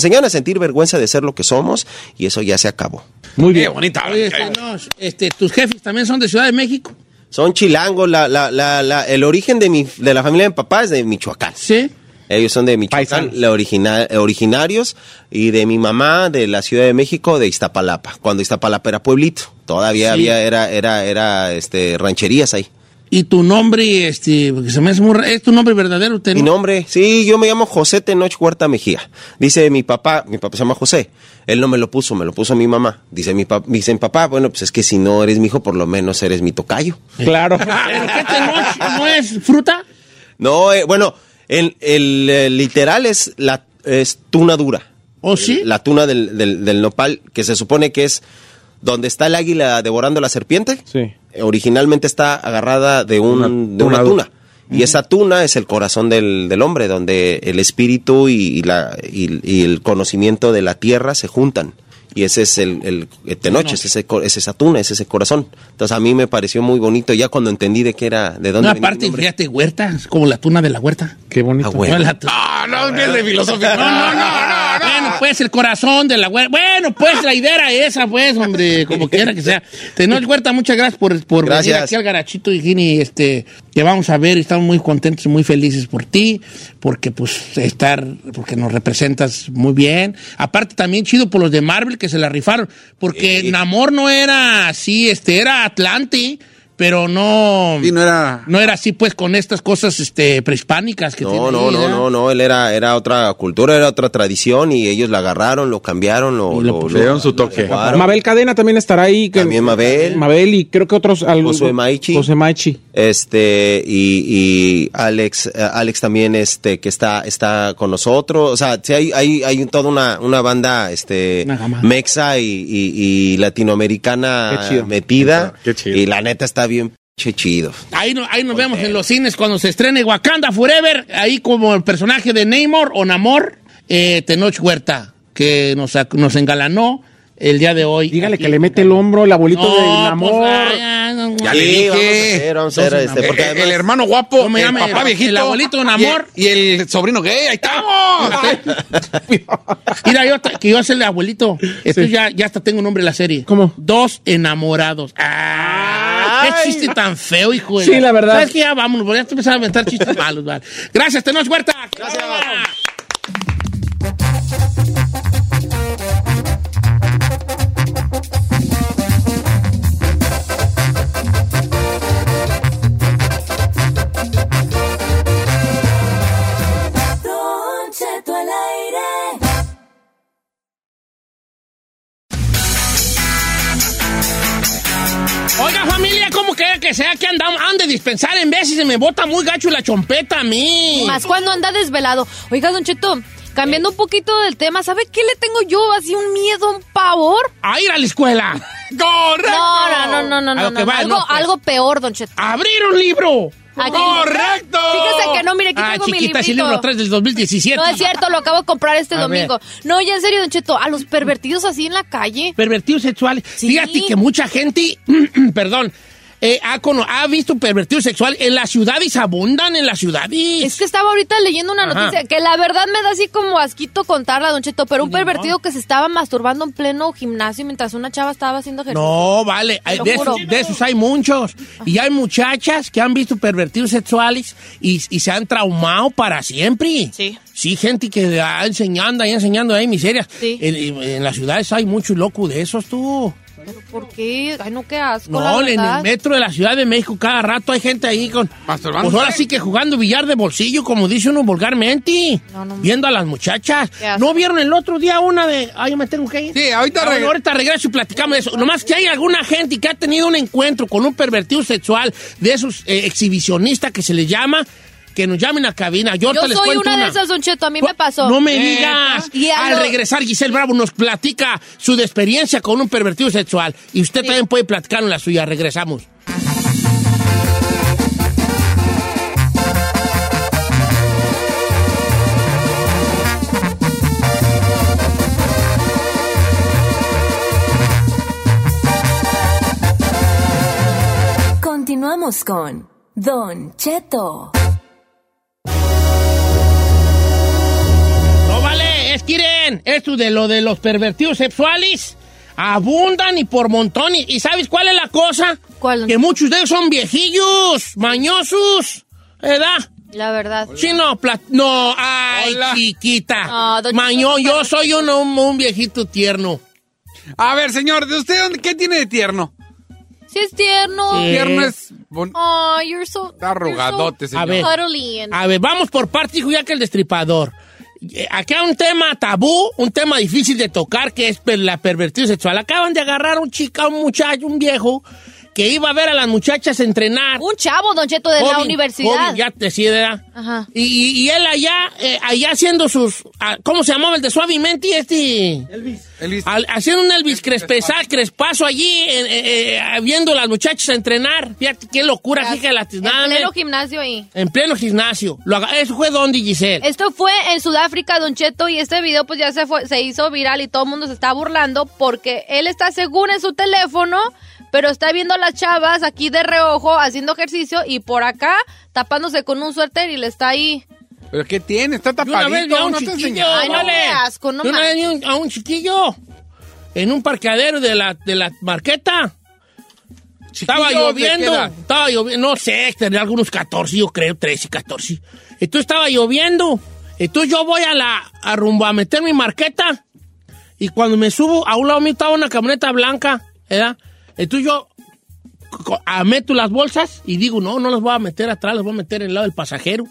Enseñan a sentir vergüenza de ser lo que somos y eso ya se acabó. Muy Qué bien. bonita. Oye, este, no, este, tus jefes también son de Ciudad de México. Son chilangos, la, la, la, la- el origen de, mi, de la familia de mi papá es de Michoacán. Sí. Ellos son de Michoacán, Paisanos. la origina- originarios, y de mi mamá de la Ciudad de México, de Iztapalapa, cuando Iztapalapa era pueblito. Todavía Sí. había, era, era, era, este, rancherías ahí. Y tu nombre, este, porque se me hace muy ¿Es tu nombre verdadero? Te- Mi nombre, sí, yo me llamo José Tenoch Huerta Mejía. Dice mi papá, mi papá se llama José. Él no me lo puso, me lo puso mi mamá. Dice mi papá, dice mi papá, bueno, pues es que si no eres mi hijo, por lo menos eres mi tocayo. Claro. ¿Pero qué te- no es fruta? No, eh, bueno, el, el, eh, literal es la es tuna dura. ¿O sí? La tuna del, del, del nopal, que se supone que es donde está el águila devorando la serpiente. Sí. Originalmente está agarrada de, un, Una de una tuna. Y esa tuna es el corazón del, del hombre, donde el espíritu y, y la, y, y el conocimiento de la tierra se juntan. Y ese es el, el, el tenoch, es, ese, es esa tuna, es ese corazón. Entonces a mí me pareció muy bonito ya cuando entendí de qué era, de dónde No, venía aparte, fíjate, huerta, es como la tuna de la huerta. Qué bonito. Ah, bueno. No la tu- Ah, no, es de filosófico. No, no, no, no, no. Bueno, pues el corazón de la huerta. Bueno, pues la idea era esa, pues, hombre, como quiera que sea. Tenoch Huerta, muchas gracias por, por venir aquí al Garachito y Gini, este, que vamos a ver estamos muy contentos y muy felices por ti, porque pues estar, porque nos representas muy bien. Aparte también chido por los de Marvel que se la rifaron, porque Namor no era así, este, era Atlante. Pero no, Sí, no era. no era así pues con estas cosas este, prehispánicas que tiene No, no, ahí, no, no, no, él era, era otra cultura, era otra tradición y ellos la agarraron, lo cambiaron, lo, Y lo lo- Le dieron lo- su toque. Mabel Cadena también estará ahí. que- También Mabel. Mabel y creo que otros. algo- Josué Maichi. José Maichi. Este, y, y Alex, eh, Alex también, este, que está, está con nosotros. O sea, sí hay, hay, hay toda una, una banda, este, Una mexa y, y- y latinoamericana Qué chido. metida. Qué chido. Y la neta está bien pinche chido. Ahí, no- ahí nos vemos en los cines cuando se estrene Wakanda Forever, ahí como el personaje de Namor o Namor, eh, Tenoch Huerta, que nos, engalanó el día de hoy. Dígale Aquí. que le mete el hombro el abuelito No, del amor. pues, ay, ay, no, Ya no. le Sí, dije. vamos a hacer, vamos a hacer, Entonces, este, porque además- el hermano guapo, ¿Cómo me el papá El- viejito. el abuelito de un y- el sobrino gay, ahí estamos. Mira, yo, que yo soy el abuelito. Esto ya, ya hasta tengo un nombre en la serie. ¿Cómo? Dos enamorados. ¡Ah! ¡Qué chiste tan feo, hijo de Sí, la verdad. ¿Sabes que Ya vámonos, voy a empezar a inventar chistes malos, vale. Gracias, Tenoch Huerta. Gracias. Que sea que andamos? Han de dispensar en veces y se me bota muy gacho la chompeta a mí. Más cuando anda desvelado. Oiga, Don Cheto, cambiando un poquito del tema, ¿sabe qué le tengo yo? Así un miedo, un pavor. A ir a la escuela. ¡Correcto! No, no, no, no, no, no. que no. va, algo, no, pues. algo peor, Don Cheto. ¡Abrir un libro! Aquí- ¡Correcto! Fíjese que no, mire, aquí ah, tengo mi chiquita, librito. libro traes del 2017. No es cierto, lo acabo de comprar este A domingo. No, ya en serio, Don Cheto, a los pervertidos así en la calle. Pervertidos sexuales. Sí. Fíjate que mucha gente, perdón, eh, ha, cono- ha visto pervertidos sexuales en las ciudades, abundan en las ciudades. Es que estaba ahorita leyendo una Ajá. noticia que la verdad me da así como asquito contarla, Don Cheto, pero un pervertido que se estaba masturbando en pleno gimnasio mientras una chava estaba haciendo ejercicio. No, vale, lo de esos, de esos hay muchos. Y hay muchachas que han visto pervertidos sexuales y, y se han traumado para siempre. Sí. Sí, gente que ha enseñando ahí, enseñando ahí miserias. Sí. En, en- en las ciudades hay mucho loco de esos, tú. ¿Pero por qué? Ay, no, qué asco, la No, en el metro de la Ciudad de México cada rato hay gente ahí con... Masturbándose. Pues ahora sí que jugando billar de bolsillo, como dice uno vulgarmente. No, no. Viendo a las muchachas. ¿No vieron el otro día una de... Ay, yo me tengo que ir. Sí, ahorita Ah, bueno, reg- ahorita regreso y platicamos de eso. Nomás que hay alguna gente que ha tenido un encuentro con un pervertido sexual de esos eh, exhibicionistas que se les llama, que nos llamen a cabina. Yo, Yo les soy cuento una de esas, Don Cheto, a mí me pasó. No me digas. Y a Al lo- regresar, Giselle Bravo nos platica su experiencia con un pervertido sexual. Y usted también puede platicar la suya. Regresamos. Continuamos con Don Cheto. Es que miren, esto de lo de los pervertidos sexuales abundan y por montón. ¿Y, y sabes cuál es la cosa? ¿Cuál? Que muchos de ellos son viejillos, mañosos, ¿verdad? La verdad. Sí, no, no, ay, Hola. chiquita. No, Chiquito, yo soy un, un, un viejito tierno. A ver, señor, ¿de usted dónde- qué tiene de tierno? Sí es tierno. Sí. Tierno es... Oh, you're so... Está arrugadote, so A ver. A ver, vamos por partes, hijo, ya que el destripador. Eh, Acá un tema tabú, un tema difícil de tocar, que es per- la pervertido sexual. Acaban de agarrar a un chica, un muchacho, un viejo, que iba a ver a las muchachas entrenar. Un chavo, Don Cheto, de la universidad. joven, ya te decía, ¿verdad? Ajá. Y, él allá, eh, allá haciendo sus, ah, ¿cómo se llamaba el de Suavemente? Este... Elvis. Al- haciendo un Elvis crespesa, crespazo allí, eh, eh, eh, viendo a las muchachas entrenar. Fíjate qué locura, fíjate la En pleno gimnasio ahí. En pleno gimnasio. Lo ¿Eso fue donde, Giselle? Esto fue en Sudáfrica, Don Cheto, y este video pues ya se fue, se hizo viral y todo el mundo se está burlando porque él está según en su teléfono, pero está viendo a las chavas aquí de reojo haciendo ejercicio y por acá tapándose con un suéter y le está ahí. ¿Pero qué tiene? Está Yo una vez vi a tapadito, un chiquillo. Ay, no, vale. qué asco, no Yo una vez vi manches. un- a un chiquillo en un parqueadero de la, de la marqueta. Estaba Chiquillo, ¿de qué lloviendo, estaba lloviendo, no sé, tenía algunos 14, yo creo, 13, 14. Entonces estaba lloviendo. Entonces yo voy a la, a rumbo a meter mi marqueta. Y cuando me subo, a un lado mío estaba una camioneta blanca, ¿verdad? Entonces yo meto las bolsas y digo, no, no las voy a meter atrás, las voy a meter en el lado del pasajero.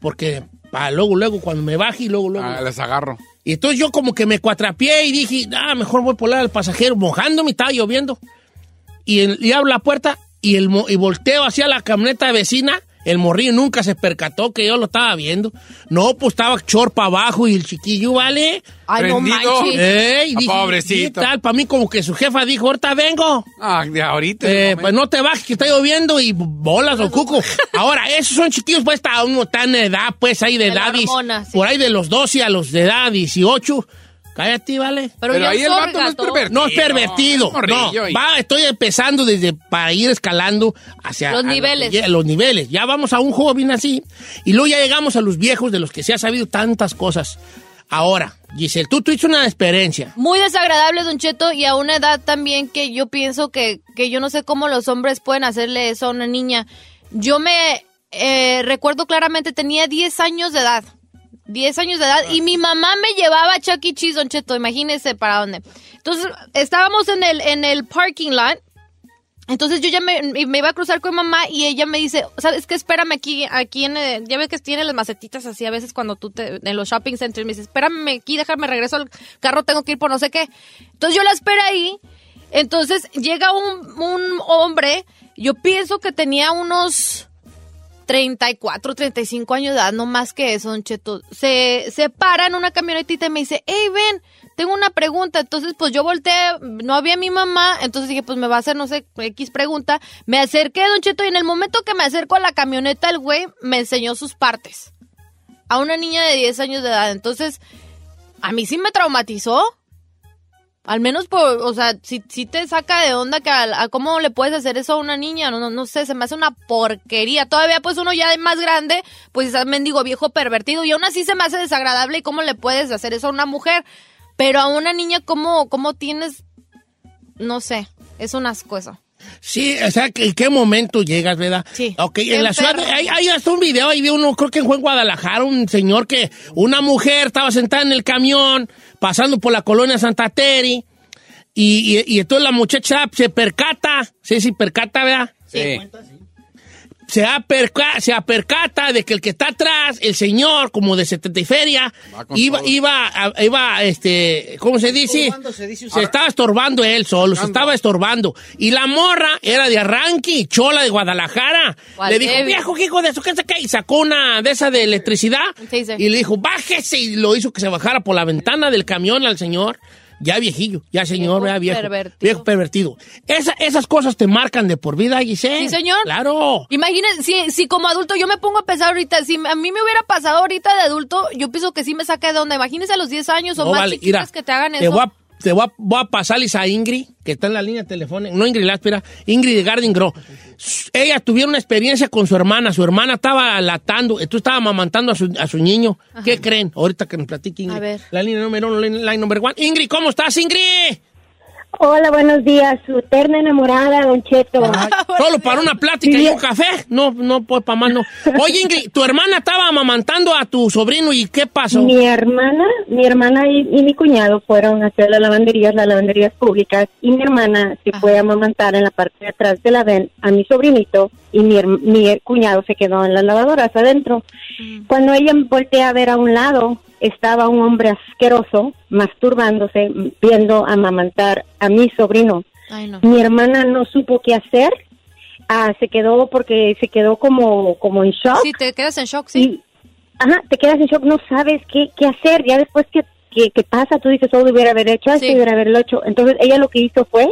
Porque para luego, luego, cuando me baje y luego, luego. Ah, les agarro. Y entonces yo como que me cuatrapié y dije, ah, mejor voy por el lado del pasajero, mojándome, estaba lloviendo. Y, el- y abro la puerta y, el, mo- y volteo hacia la camioneta vecina. El morrillo nunca se percató que yo lo estaba viendo. No, pues estaba chorpa abajo y el chiquillo, ¿vale? Ay, no Prendido. manches. Ey, Ah, dije, pobrecito. ¿qué tal? Para mí como que su jefa dijo, ahorita vengo. Ah, de ahorita. Eh, pues no te bajes que está lloviendo y bolas o cuco. Ahora, esos son chiquillos, pues está uno tan de edad, pues ahí de, De edad, dis- hormona, sí. por ahí de los 12 a los de edad 18. Cállate, ¿vale? Pero, ahí el vato no es pervertido. No es pervertido. no, y- va, estoy empezando desde para ir escalando hacia Los niveles. los niveles. Ya vamos a un joven así y luego ya llegamos a los viejos de los que se ha sabido tantas cosas. Ahora, Giselle, tú tuviste una experiencia. Muy desagradable, Don Cheto, y a una edad también que yo pienso que, que yo no sé cómo los hombres pueden hacerle eso a una niña. Yo me eh, recuerdo claramente, tenía 10 años de edad. 10 años de edad y mi mamá me llevaba a Chuck E. Cheese, Don Cheto, imagínese para dónde. Entonces, estábamos en el, en el parking lot entonces yo ya me, me iba a cruzar con mamá y ella me dice, ¿sabes qué? Espérame aquí, aquí en, el- ya ves que tiene las macetitas así a veces cuando tú te, en los shopping centers me dice, espérame aquí, déjame regreso al carro, tengo que ir por no sé qué. Entonces yo la esperé ahí, entonces llega un, un hombre, yo pienso que tenía unos 34, 35 años de edad, no más que eso, don Cheto. Se, se para en una camionetita y me dice, hey, ven, tengo una pregunta. Entonces, pues yo volteé, no había mi mamá, entonces dije, pues me va a hacer, no sé, X pregunta. Me acerqué, don Cheto, y en el momento que me acerco a la camioneta, el güey me enseñó sus partes. A una niña de 10 años de edad. Entonces, a mí sí me traumatizó. Al menos por, o sea, si, si te saca de onda que a, a cómo le puedes hacer eso a una niña, no, no, no sé, se me hace una porquería. Todavía pues uno ya de más grande, pues es mendigo viejo pervertido y aún así se me hace desagradable y cómo le puedes hacer eso a una mujer. Pero a una niña, ¿cómo, cómo tienes? No sé, es un asco eso. Sí, o sea, ¿en qué momento llegas, verdad? Sí. Ok, en la ciudad, hay, hay hasta un video ahí de uno, creo que fue en Guadalajara, un señor que, una mujer estaba sentada en el camión, pasando por la colonia Santa Teri, y, y, y entonces la muchacha se percata, sí, sí, percata, ¿verdad? Sí. Se, aperca- se apercata de que el que está atrás, el señor, como de 70 y feria, iba, todo. iba, a- iba, este, ¿cómo se dice? se, estaba estorbando él solo, se estaba estorbando. Y la morra era de arranque, chola de Guadalajara. ¿Cuál Le dijo, débil? viejo, hijo de eso, ¿qué se qué? Y sacó una de esa de electricidad. Y le dijo, bájese. Y lo hizo que se bajara por la ventana del camión al señor. Ya viejillo, ya señor, Viejo ya viejo. pervertido. Viejo pervertido. Esa- esas cosas te marcan de por vida, Giselle. Sí, señor. Claro. Imagínense, si, si como adulto yo me pongo a pensar ahorita, si a mí me hubiera pasado ahorita de adulto, yo pienso que sí me saca de onda. Imagínense a los 10 años o No, más vale, chiquitas mira, que te hagan Te eso. voy a, te voy a, voy a pasarles a Ingrid, que está en la línea telefónica. No Ingrid Láspera, Ingrid de Garden Grow. Ella tuvieron una experiencia con su hermana. Su hermana estaba latando, tú estaba amamantando a su, a su niño. ¿Qué creen? Ahorita que nos platique Ingrid. A ver. La línea número uno, line number one. Ingrid, ¿cómo estás, Ingrid? Hola, buenos días. Su eterna enamorada, Don Cheto. Solo para una plática y un café. No, no, pues para más no. Oye, Ingrid, tu hermana estaba amamantando a tu sobrino y ¿qué pasó? Mi hermana, mi hermana y, y mi cuñado fueron a hacer las lavanderías, las lavanderías públicas, y mi hermana se fue a amamantar en la parte de atrás de la ven a mi sobrinito, y mi, mi cuñado se quedó en las lavadoras adentro. Cuando ella voltea a ver a un lado, estaba un hombre asqueroso, masturbándose, viendo amamantar a mi sobrino. Ay, no. Mi hermana no supo qué hacer, ah, se quedó porque se quedó como, como en shock. Sí, te quedas en shock, sí. Y, ajá, te quedas en shock, no sabes qué, qué hacer. Ya después que, que, que pasa, tú dices, oh, debiera haber hecho esto, Sí. debiera haberlo hecho. Entonces, ella lo que hizo fue,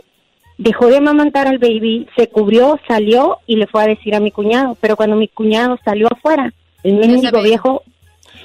dejó de amamantar al baby, se cubrió, salió y le fue a decir a mi cuñado. Pero cuando mi cuñado salió afuera, el mendigo viejo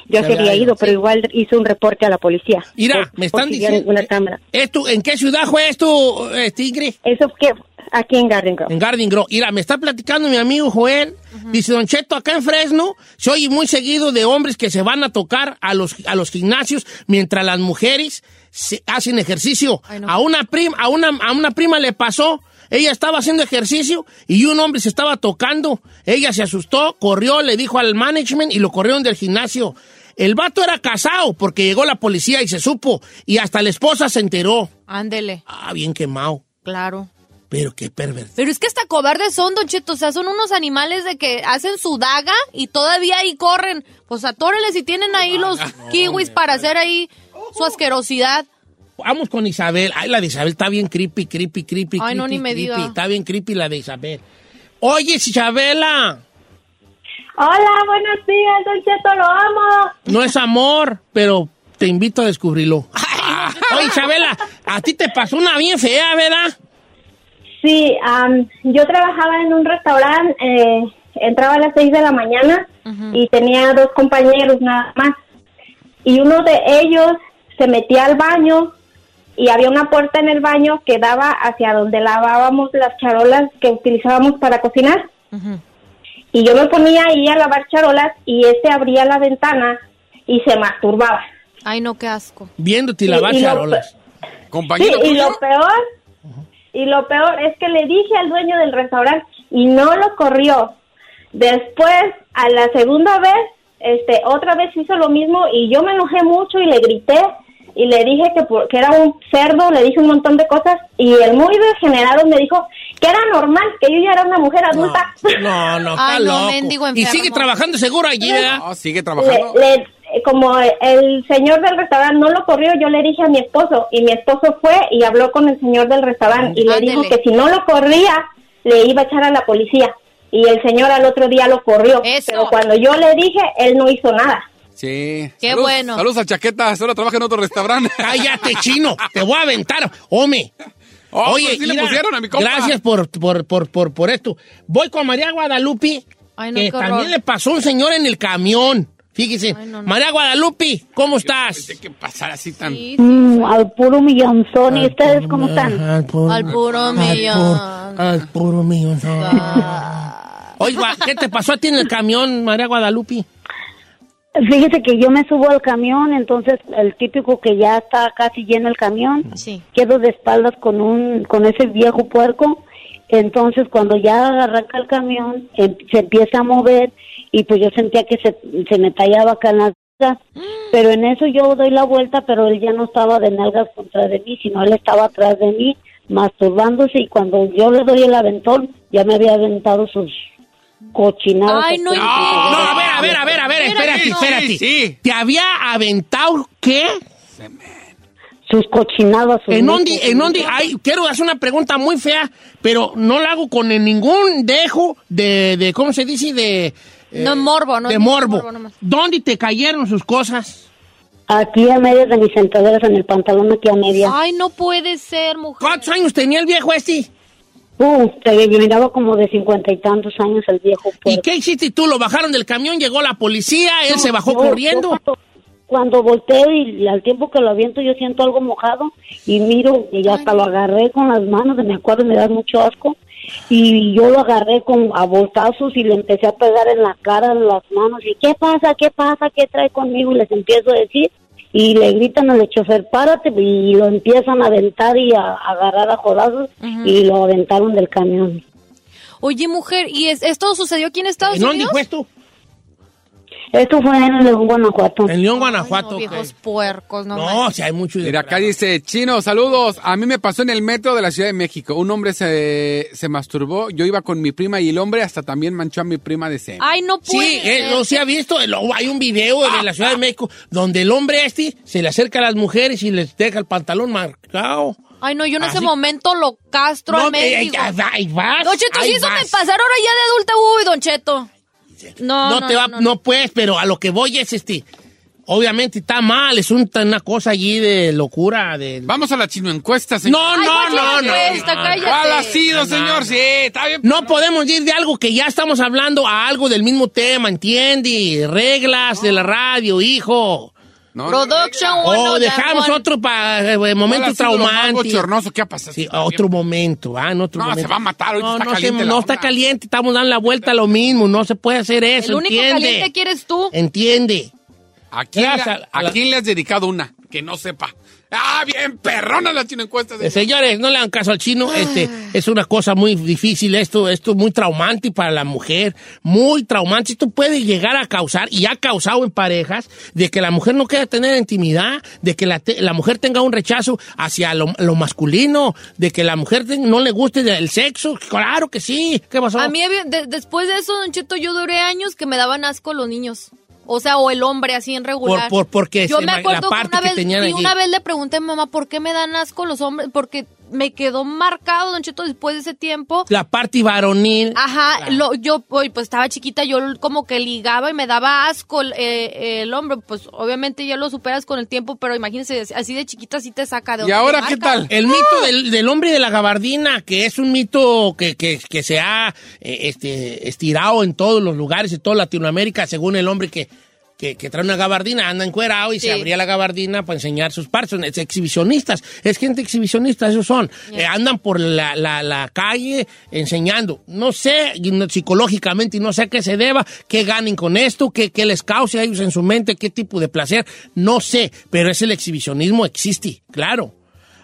ya Se había ido, pero sí. igual hizo un reporte a la policía. Mira, Por- me están diciendo. Una cámara. ¿Esto, ¿En qué ciudad fue esto, este, Ingrid? Eso que aquí en Garden Grove. En Garden Grove. Mira, me está platicando mi amigo Joel. Dice, Don Cheto, acá en Fresno se oye muy seguido de hombres que se van a tocar a los, a los gimnasios mientras las mujeres se hacen ejercicio. Ay, no. a, una prima, a, una, a una prima le pasó. Ella estaba haciendo ejercicio y un hombre se estaba tocando. Ella se asustó, corrió, le dijo al management y lo corrieron del gimnasio. El vato era casado porque llegó la policía y se supo. Y hasta la esposa se enteró. Ándele, Ah, bien quemado. claro. Pero qué pervertido. Pero es que hasta cobardes son, Don Cheto. O sea, son unos animales de que hacen su daga y todavía ahí corren. Pues atórenles si tienen ahí los kiwis para hacer ahí su asquerosidad. Vamos con Isabel. Ay, la de Isabel está bien creepy, creepy, creepy. Ay, no, creepy, ni me creepy. diga. Está bien creepy la de Isabel. Oye, Isabela, Hola, buenos días, Don Cheto, lo amo. no es amor, pero te invito a descubrirlo. Oye, Isabela, a ti te pasó una bien fea, ¿verdad? Sí, am, yo trabajaba en un restaurante, eh, entraba a las 6 de la mañana y tenía dos compañeros nada más. Y uno de ellos se metía al baño y había una puerta en el baño que daba hacia donde lavábamos las charolas que utilizábamos para cocinar. Y yo me ponía ahí a lavar charolas y este abría la ventana y se masturbaba. Ay, no, qué asco. Viéndote Sí, lavar y lo- charolas. Sí, Compañero y tuyo. lo peor, y lo peor es que le dije al dueño del restaurante y no lo corrió. Después, a la segunda vez, este, otra vez hizo lo mismo y yo me enojé mucho y le grité y le dije que, por- que era un cerdo, le dije un montón de cosas y el muy degenerado me dijo que era normal, que yo ya era una mujer adulta. No, no, está Ay, no, loco. mendigo y enfermo. sigue trabajando seguro allí, ¿verdad? No, sigue Le- trabajando. le- como el señor del restaurante no lo corrió, yo le dije a mi esposo y mi esposo fue y habló con el señor del restaurante y le Ándele. dijo que si no lo corría le iba a echar a la policía y el señor al otro día lo corrió. Eso. Pero cuando yo le dije, él no hizo nada. Sí. Qué Saludos- bueno. Saludos al chaqueta, solo trabaja en otro restaurante. Cállate, chino. Te voy a aventar. Home. Oh, Oye, pues sí le mira, pusieron a mi compa. gracias por, por, por, por, por esto. Voy con María Guadalupe, Ay, no, que horror. también le pasó a un señor en el camión. Fíjese. Ay, no, no. María Guadalupe, ¿cómo estás? Pensé que pasara así tan... Sí, Mm, al puro millonzón. ¿Y ustedes cómo están? Al puro, Al puro al millón. puro- Al puro millón. Oiga, ¿qué te pasó a ti en el camión, María Guadalupe? Fíjese que yo me subo al camión, entonces el típico que ya está casi lleno el camión, Sí. quedo de espaldas con un con ese viejo puerco, entonces cuando ya arranca el camión em- se empieza a mover y pues yo sentía que se, se me tallaba acá en las nalgas, pero en eso yo doy la vuelta, pero él ya no estaba de nalgas contra de mí, sino él estaba atrás de mí masturbándose y cuando yo le doy el aventón ya me había aventado sus cochinadas. Ay, no, No, a ver, a ver, a ver, a ver, espérate, espérate. sí, sí. ¿Te había aventado qué? sus cochinadas. sus ¿En dónde, en dónde? Ay, quiero hacer una pregunta muy fea, pero no la hago con ningún dejo de, de ¿cómo se dice? De, eh, No, morbo, no de morbo. ¿Dónde te cayeron sus cosas? Aquí a medias de mis sentaderas en el pantalón, aquí a medias. Ay, no puede ser, mujer. ¿Cuántos años tenía el viejo este? Uh, se miraba como de cincuenta y tantos años el viejo. ¿Y qué hiciste tú? ¿Lo bajaron del camión? ¿Llegó la policía? ¿Él se bajó Yo- corriendo? yo cuando, cuando volteo y al tiempo que lo aviento yo siento algo mojado y miro y hasta lo agarré con las manos, me acuerdo, me da mucho asco. Y yo lo agarré con a bolsazos y le empecé a pegar en la cara, en las manos. Y ¿qué pasa? ¿Qué pasa? ¿Qué trae conmigo? Y les empiezo a decir. Y le gritan al chofer, párate. Y lo empiezan a aventar y a, a agarrar a jodazos. Y lo aventaron del camión. Oye, mujer, ¿y es- esto sucedió aquí en Estados ¿En dónde Unidos? fue esto? Esto fue en León, Guanajuato. En León, Ay, Guanajuato. no, viejos puercos, no, No, manches. si hay mucho. Mira, acá dice, chino, saludos. A mí me pasó en el metro de la Ciudad de México. Un hombre se, se masturbó, yo iba con mi prima y el hombre hasta también manchó a mi prima de semen. Ay, no puede Sí, eh, no se ha visto. el- hay un video en la Ciudad de México donde el hombre este se le acerca a las mujeres y les deja el pantalón marcado. Ay, no, yo en ese momento lo castro No, al eh, mendigo. eh, ahí vas. Don Cheto, si eso me pasara ahora ya de adulta, uy, Don Cheto. No, No, no, te va, no, no, no. pues, pero a lo que voy es este. Obviamente está mal, es un- una cosa allí de locura. De... Vamos a la chino encuesta, señor. No, Ay, no, vaya no, no. encuesta, no, cállate. ¿Cuál ha sido, No, señor? no. Sí, está bien. No podemos ir de algo que ya estamos hablando a algo del mismo tema, ¿entiende? Reglas de la radio, hijo. No, Production O one, dejamos that one. otro para ¿Cuál ha momentos sido lo más traumantes. bochornoso que ha pasado? Sí, a otro momento, ah, en otro No, momento. se va a matar, ahorita no, está no, caliente se- la no está caliente, estamos dando la vuelta a lo mismo, no se puede hacer eso, El único entiende. caliente que eres tú. Entiende. ¿A quién, le, a quién le has dedicado una? Que no sepa. Ah, bien, perrona la chino encuesta. Eh, Señores, no le hagan caso al chino. Este es una cosa muy difícil. Esto, esto es muy traumante para la mujer. Muy traumante. Esto puede llegar a causar, y ha causado en parejas, de que la mujer no quiera tener intimidad, de que la, te- la mujer tenga un rechazo hacia lo, lo masculino, de que la mujer te- no le guste el sexo. Claro que sí. ¿Qué pasó? A mí, de- después de eso, Don Cheto, yo duré años que me daban asco los niños. O sea, o el hombre así en regular. Por- por- porque yo me acuerdo la parte que una que vez, tenían y allí. una vez le pregunté a mi mamá por qué me dan asco los hombres, porque me quedó marcado, Don Cheto, después de ese tiempo. La parte varonil. Ajá, lo, yo pues estaba chiquita, yo como que ligaba y me daba asco el, eh, el hombre, pues obviamente ya lo superas con el tiempo, pero imagínense, así de chiquita sí te saca de ¿Y ahora qué tal? El mito del, del hombre de la gabardina, que es un mito que, que, que se ha eh, este, estirado en todos los lugares, en toda Latinoamérica, según el hombre que, que, que trae una gabardina, anda encuerado y Sí. se abría la gabardina para enseñar sus partes. Son es exhibicionistas, es gente exhibicionista, esos son. Eh, andan por la, la, la calle enseñando. No sé psicológicamente y no sé a qué se deba, qué ganen con esto, qué, qué les cause a ellos en su mente, qué tipo de placer. No sé, pero es el exhibicionismo, existe, claro.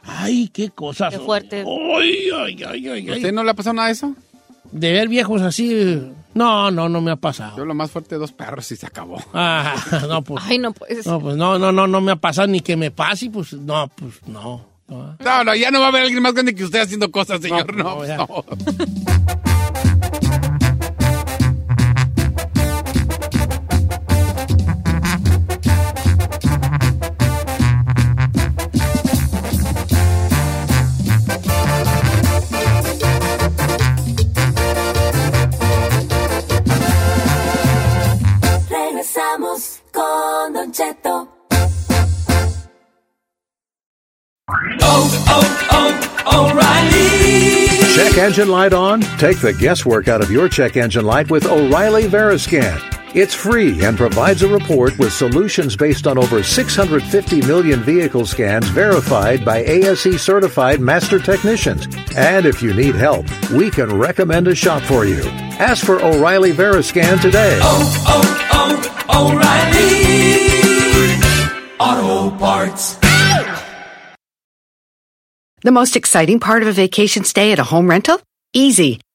Ay, qué cosas. Qué fuerte. Ay, ay, ay, ay, ¿A ay. usted no le ha pasado nada de eso? De ver viejos así. No, no, no me ha pasado. Yo lo más fuerte, dos perros y se acabó. Ah, no, pues. Ay, no puedes. No, pues no, no, no, no me ha pasado ni que me pase, pues no, pues no. no. No, no, ya no va a haber alguien más grande que usted haciendo cosas, señor. No, No, no, Regresamos con Don Cheto. Oh, oh, oh, check engine light on? Take the guesswork out of your check engine light with O'Reilly Veriscan. It's free and provides a report with solutions based on over 650 million vehicle scans verified by ASE certified master technicians. And if you need help, we can recommend a shop for you. Ask for O'Reilly Veriscan today. Oh, oh, oh, O'Reilly Auto Parts. The most exciting part of a vacation stay at a home rental? Easy.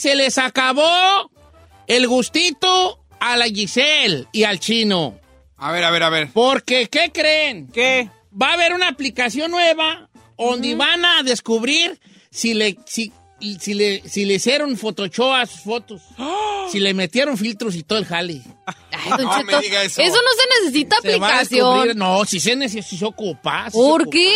Se les acabó el gustito a la Giselle y al chino. A ver, a ver, a ver. Porque, ¿qué creen? ¿Qué? Va a haber una aplicación nueva donde van a descubrir si le, si, si le, si le hicieron Photoshop a sus fotos. Si le metieron filtros y todo el jale. Ay, Don No me diga eso. no se necesita Se va a aplicación. no, si se necesita, si se ocupa. si se ¿Por ocupa. qué?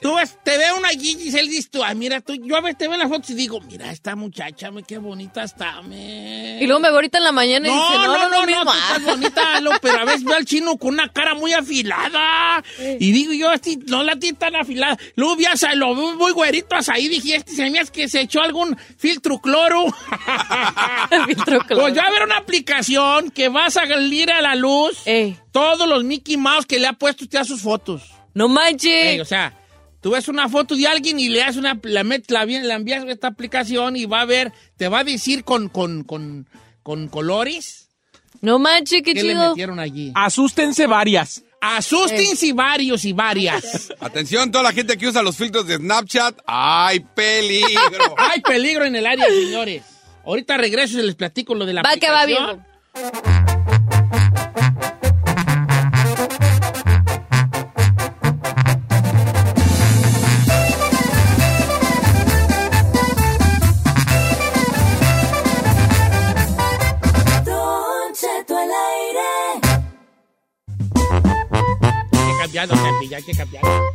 Tú ves, te veo una Gigi y él dice, tú, ah, mira, tú, yo a veces te veo en las fotos y digo, mira, esta muchacha, me, qué bonita está, me. Y luego me veo ahorita en la mañana y No, dice, no, no, no, no, mismo. no, tú estás bonita, lo, pero a veces veo al chino con una cara muy afilada. Y digo yo, este, no la tiene tan afilada. Luego vi a lo veo muy güerito a ahí, dije, este se me hace que se echó algún filtro cloro. Filtro cloro. Pues ya haber una aplicación que va a salir a la luz Ey, todos los Mickey Mouse que le ha puesto usted a sus fotos. no manches. Ey, o sea, tú ves una foto de alguien y le haces una, la, met- la, la envías a esta aplicación y va a ver, te va a decir con, con, con, con colores no manches, qué qué le chido. metieron allí. Asústense varias. Asústense y varios y varias. Atención, toda la gente que usa los filtros de Snapchat. ¡Ay, peligro! Hay peligro en el área, señores. Ahorita regreso y les platico lo de la Va que va, aplicación. Que cambiarlo, Capi, ya hay que cambiarlo.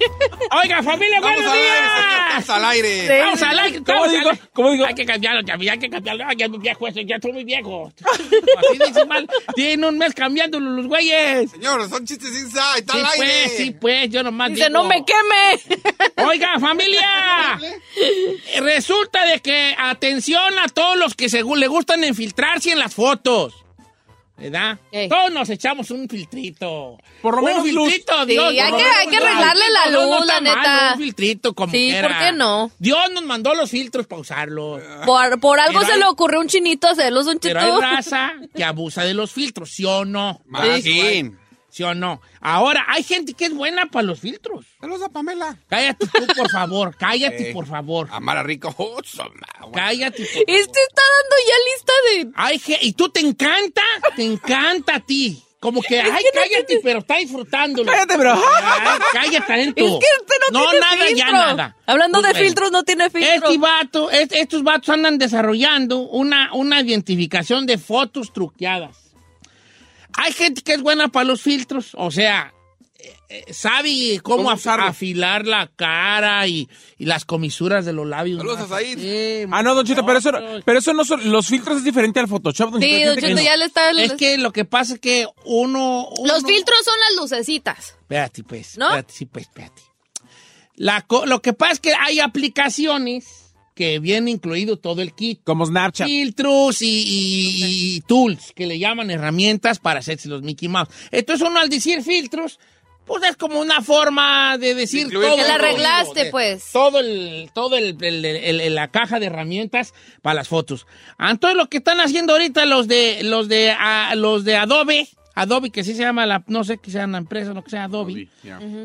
Oiga, familia, Vamos buenos al aire, días. señor, estamos al aire. Vamos al aire. ¿Cómo digo? ¿Cómo digo? Hay que cambiarlo, ya, ya hay que cambiarlo. Ay, ya es muy viejo eso, ya estoy muy viejo. Así dice mal. Tiene un mes cambiándolo los güeyes. Señor, son chistes inside, está Sí, al aire. pues, sí, pues, yo nomás Dice, digo. no me queme. Oiga, familia. Resulta de que, atención a todos los que según le gustan infiltrarse en las fotos. ¿Verdad? Ey. Todos nos echamos un filtrito. Por lo un menos luz. filtrito, Sí, Dios. hay que- hay que luz. arreglarle la No, no luz, la mal, neta. Un filtrito como Sí, quiera. ¿por qué no? Dios nos mandó los filtros para usarlos. Por, por algo Pero se hay- le ocurrió a un chinito hacerlos, un Pero chito. hay raza que abusa de los filtros, ¿sí o no? Machín. ¿Sí o no? Ahora, hay gente que es buena para los filtros. Saludos a Pamela. Cállate tú, por favor. Cállate, Eh. por favor. Amara Rico. Oh. Cállate. por Este está dando ya lista de... Ay, y tú te encanta, te encanta a ti. Como que, ay, cállate, pero está disfrutándolo. Cállate, bro. Ay, cállate, Es que este no, tiene nada, filtro. ya nada. Hablando Pues de filtros, no tiene filtro. Este vato, est- estos vatos andan desarrollando una, una identificación de fotos truqueadas. Hay gente que es buena para los filtros, o sea, eh, eh, sabe cómo, ¿Cómo afilar la cara y, y las comisuras de los labios. Ah, no, Don Chito, pero eso, pero eso no son, los filtros es diferente al Photoshop. Don Sí, Chito, Don no. ya le está... Es que lo que pasa es que uno... Los filtros son las lucecitas. Espérate, pues. ¿No? Espérate, sí, pues, espérate. La co- lo que pasa es que hay aplicaciones que viene incluido todo el kit. Como Snapchat. Filtros y, y- y tools, que le llaman herramientas para hacerse los Mickey Mouse. Entonces uno al decir filtros, pues es como una forma de decir Incluir todo. Que la arreglaste, de- pues. Todo el, todo el, el- el- el- la caja de herramientas para las fotos. Entonces lo que están haciendo ahorita los de, los de, ah, los de Adobe, Adobe que sí se llama la, no sé que sea una empresa, no que sea Adobe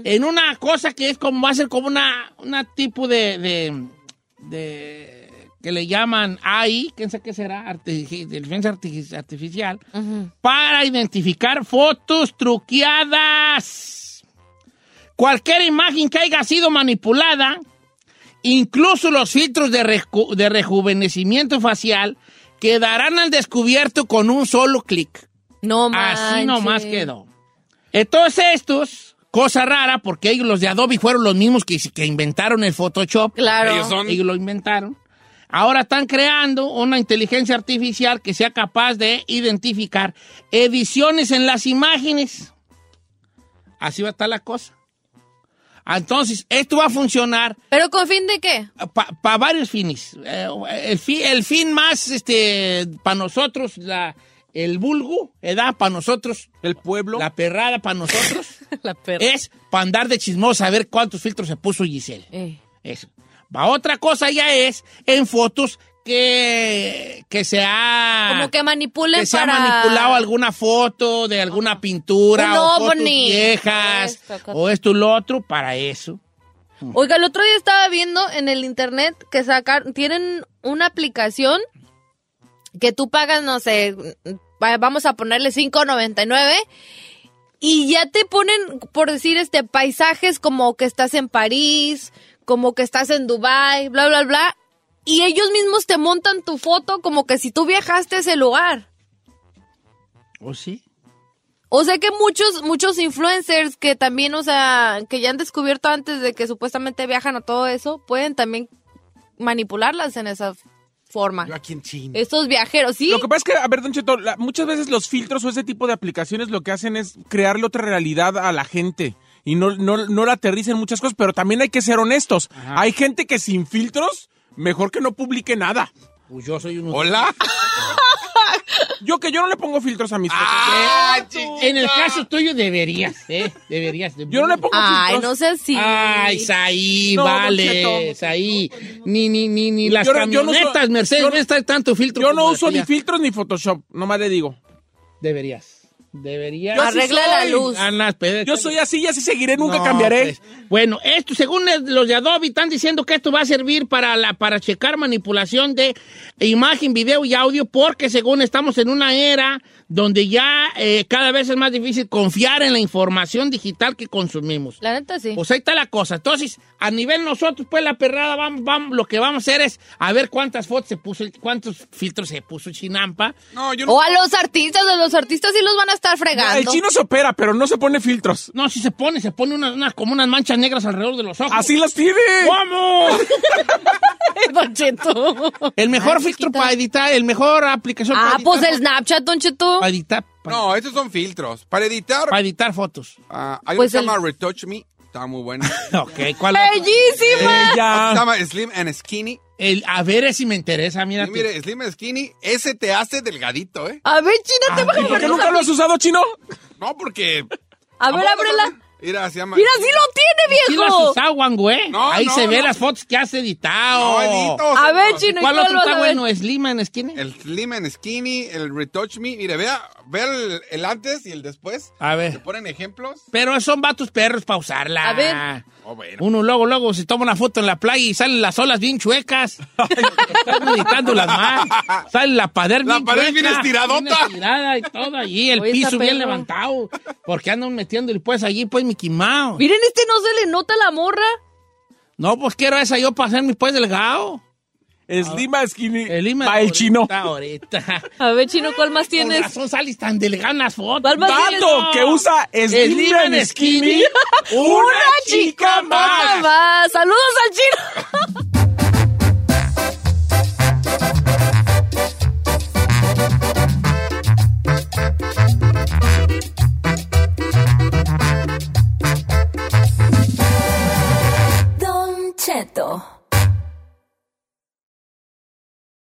en una cosa que es como, va a ser como una, una tipo de, de, de- que le llaman AI, quién sabe qué será, Arti- inteligencia arti- artificial, para identificar fotos truqueadas. Cualquier imagen que haya sido manipulada, incluso los filtros de, reju- de rejuvenecimiento facial, quedarán al descubierto con un solo clic. No Así nomás quedó. Entonces estos, cosa rara, porque ellos los de Adobe fueron los mismos que, que inventaron el Photoshop. Claro. Ellos son- Ellos lo inventaron. Ahora están creando una inteligencia artificial que sea capaz de identificar ediciones en las imágenes. Así va a estar la cosa. Entonces, esto va a funcionar ¿Pero con fin de qué? para varios fines. Eh, el, fi- el fin más, este, para nosotros, la, el vulgo, ¿edad? Para nosotros, El pueblo. la perrada para nosotros, La perra. es para andar de chismosa a ver cuántos filtros se puso Giselle. Eh. Eso. Va, otra cosa ya es en fotos que, que se ha... Como que manipulen que se para... ha manipulado alguna foto de alguna pintura Un o fotos viejas Esto, o esto y lo otro para eso. Oiga, el otro día estaba viendo en el internet que sacar, tienen una aplicación que tú pagas, no sé, va- vamos a ponerle 5.99 y ya te ponen, por decir, este paisajes como que estás en París, como que estás en Dubai, bla, bla, bla. Y ellos mismos te montan tu foto como que si tú viajaste a ese lugar. ¿O sí? O sea que muchos, muchos influencers que también, o sea, que ya han descubierto antes de que supuestamente viajan a todo eso, pueden también manipularlas en esa forma. Yo aquí en China. Estos viajeros, sí. Lo que pasa es que, a ver, Don Cheto, la- muchas veces los filtros o ese tipo de aplicaciones lo que hacen es crearle otra realidad a la gente. Y no, no, no la aterrizan muchas cosas, pero también hay que ser honestos. Hay gente que sin filtros, mejor que no publique nada. Pues yo soy un... Hola. Yo que yo no le pongo filtros a mis fotos. Ah, En el caso tuyo deberías, ¿eh? Deberías. Yo no le pongo Ay, filtros. no sé si. Ay, Saí, No, vale. Saí. Ni, ni, ni, ni las Yo no- yo no uso- camionetas Mercedes yo- no está tanto filtro. Yo no uso ni filtros ni Photoshop, nomás le digo. Deberías. Deberías. Yo Arregla la luz. Ana, espérate. Yo soy así y así seguiré, nunca No, cambiaré. pues. Bueno, esto, según el- los de Adobe, están diciendo que esto va a servir para, la, para checar manipulación de imagen, video y audio, porque según estamos en una era donde ya eh, cada vez es más difícil confiar en la información digital que consumimos. La neta sí. Pues ahí está la cosa. Entonces, a nivel nosotros, pues la perrada, vamos, vamos, lo que vamos a hacer es a ver cuántas fotos se puso, cuántos filtros se puso Chinampa. No, yo no. O a los artistas, a los artistas sí los van a estar fregando. El chino se opera, pero no se pone filtros. No, si se pone, se pone unas, unas- como unas manchas negras alrededor de los ojos. Así las tiene. ¡Vamos! El mejor Ay, filtro chiquita. para editar, el mejor aplicación para Ah, editar pues el. Snapchat, Don Cheto. Para editar, No, estos son filtros. Para editar, para editar fotos. ah, hay Pues uno que se llama Retouch Me. Está muy bueno. Ok, ¿cuál otro? ¡Bellísima! Se llama Slim and Skinny. El, a ver si me interesa, mira. Y mire, Slim and Skinny, ese te hace delgadito, ¿eh? A ver, China, te vas a ¿Por qué nunca lo has usado, chino? No, porque... A ver, ábrela. Mira, se llama... Mira, sí lo tiene, ¿Sí lo has viejo. usado, güey? No, Ahí no, se ve no. las fotos que has editado. No, edito, A ver, chino, ¿y ¿Cuál cuál otro está bueno? ¿Slim and Skinny? El Slim and Skinny, el Retouch Me. Mire, vea, vea el, el antes y el después. A ¿Se ver. ponen ejemplos? Pero son vatos perros para usarla. A ver. Oh, bueno. Uno luego, luego se toma una foto en la playa y salen las olas bien chuecas. Están editando las más. Sale la pared La bien pared bien estiradota. bien estirada y todo allí. El Oye, piso bien levantado. Porque andan metiendo pues allí pues Mickey Mouse. Miren, este no se le nota la morra. No, pues quiero esa yo para hacerme pues delgado. Slima Skinny. El Lima Va el ahorita, chino. Ahorita. A ver, chino, ¿cuál más Con tienes? razón sales tan delgado en las fotos. ¿Cuál más? Dato que usa Slima and Skinny. Una chica Otra más. más. Saludos al chino. Don Cheto.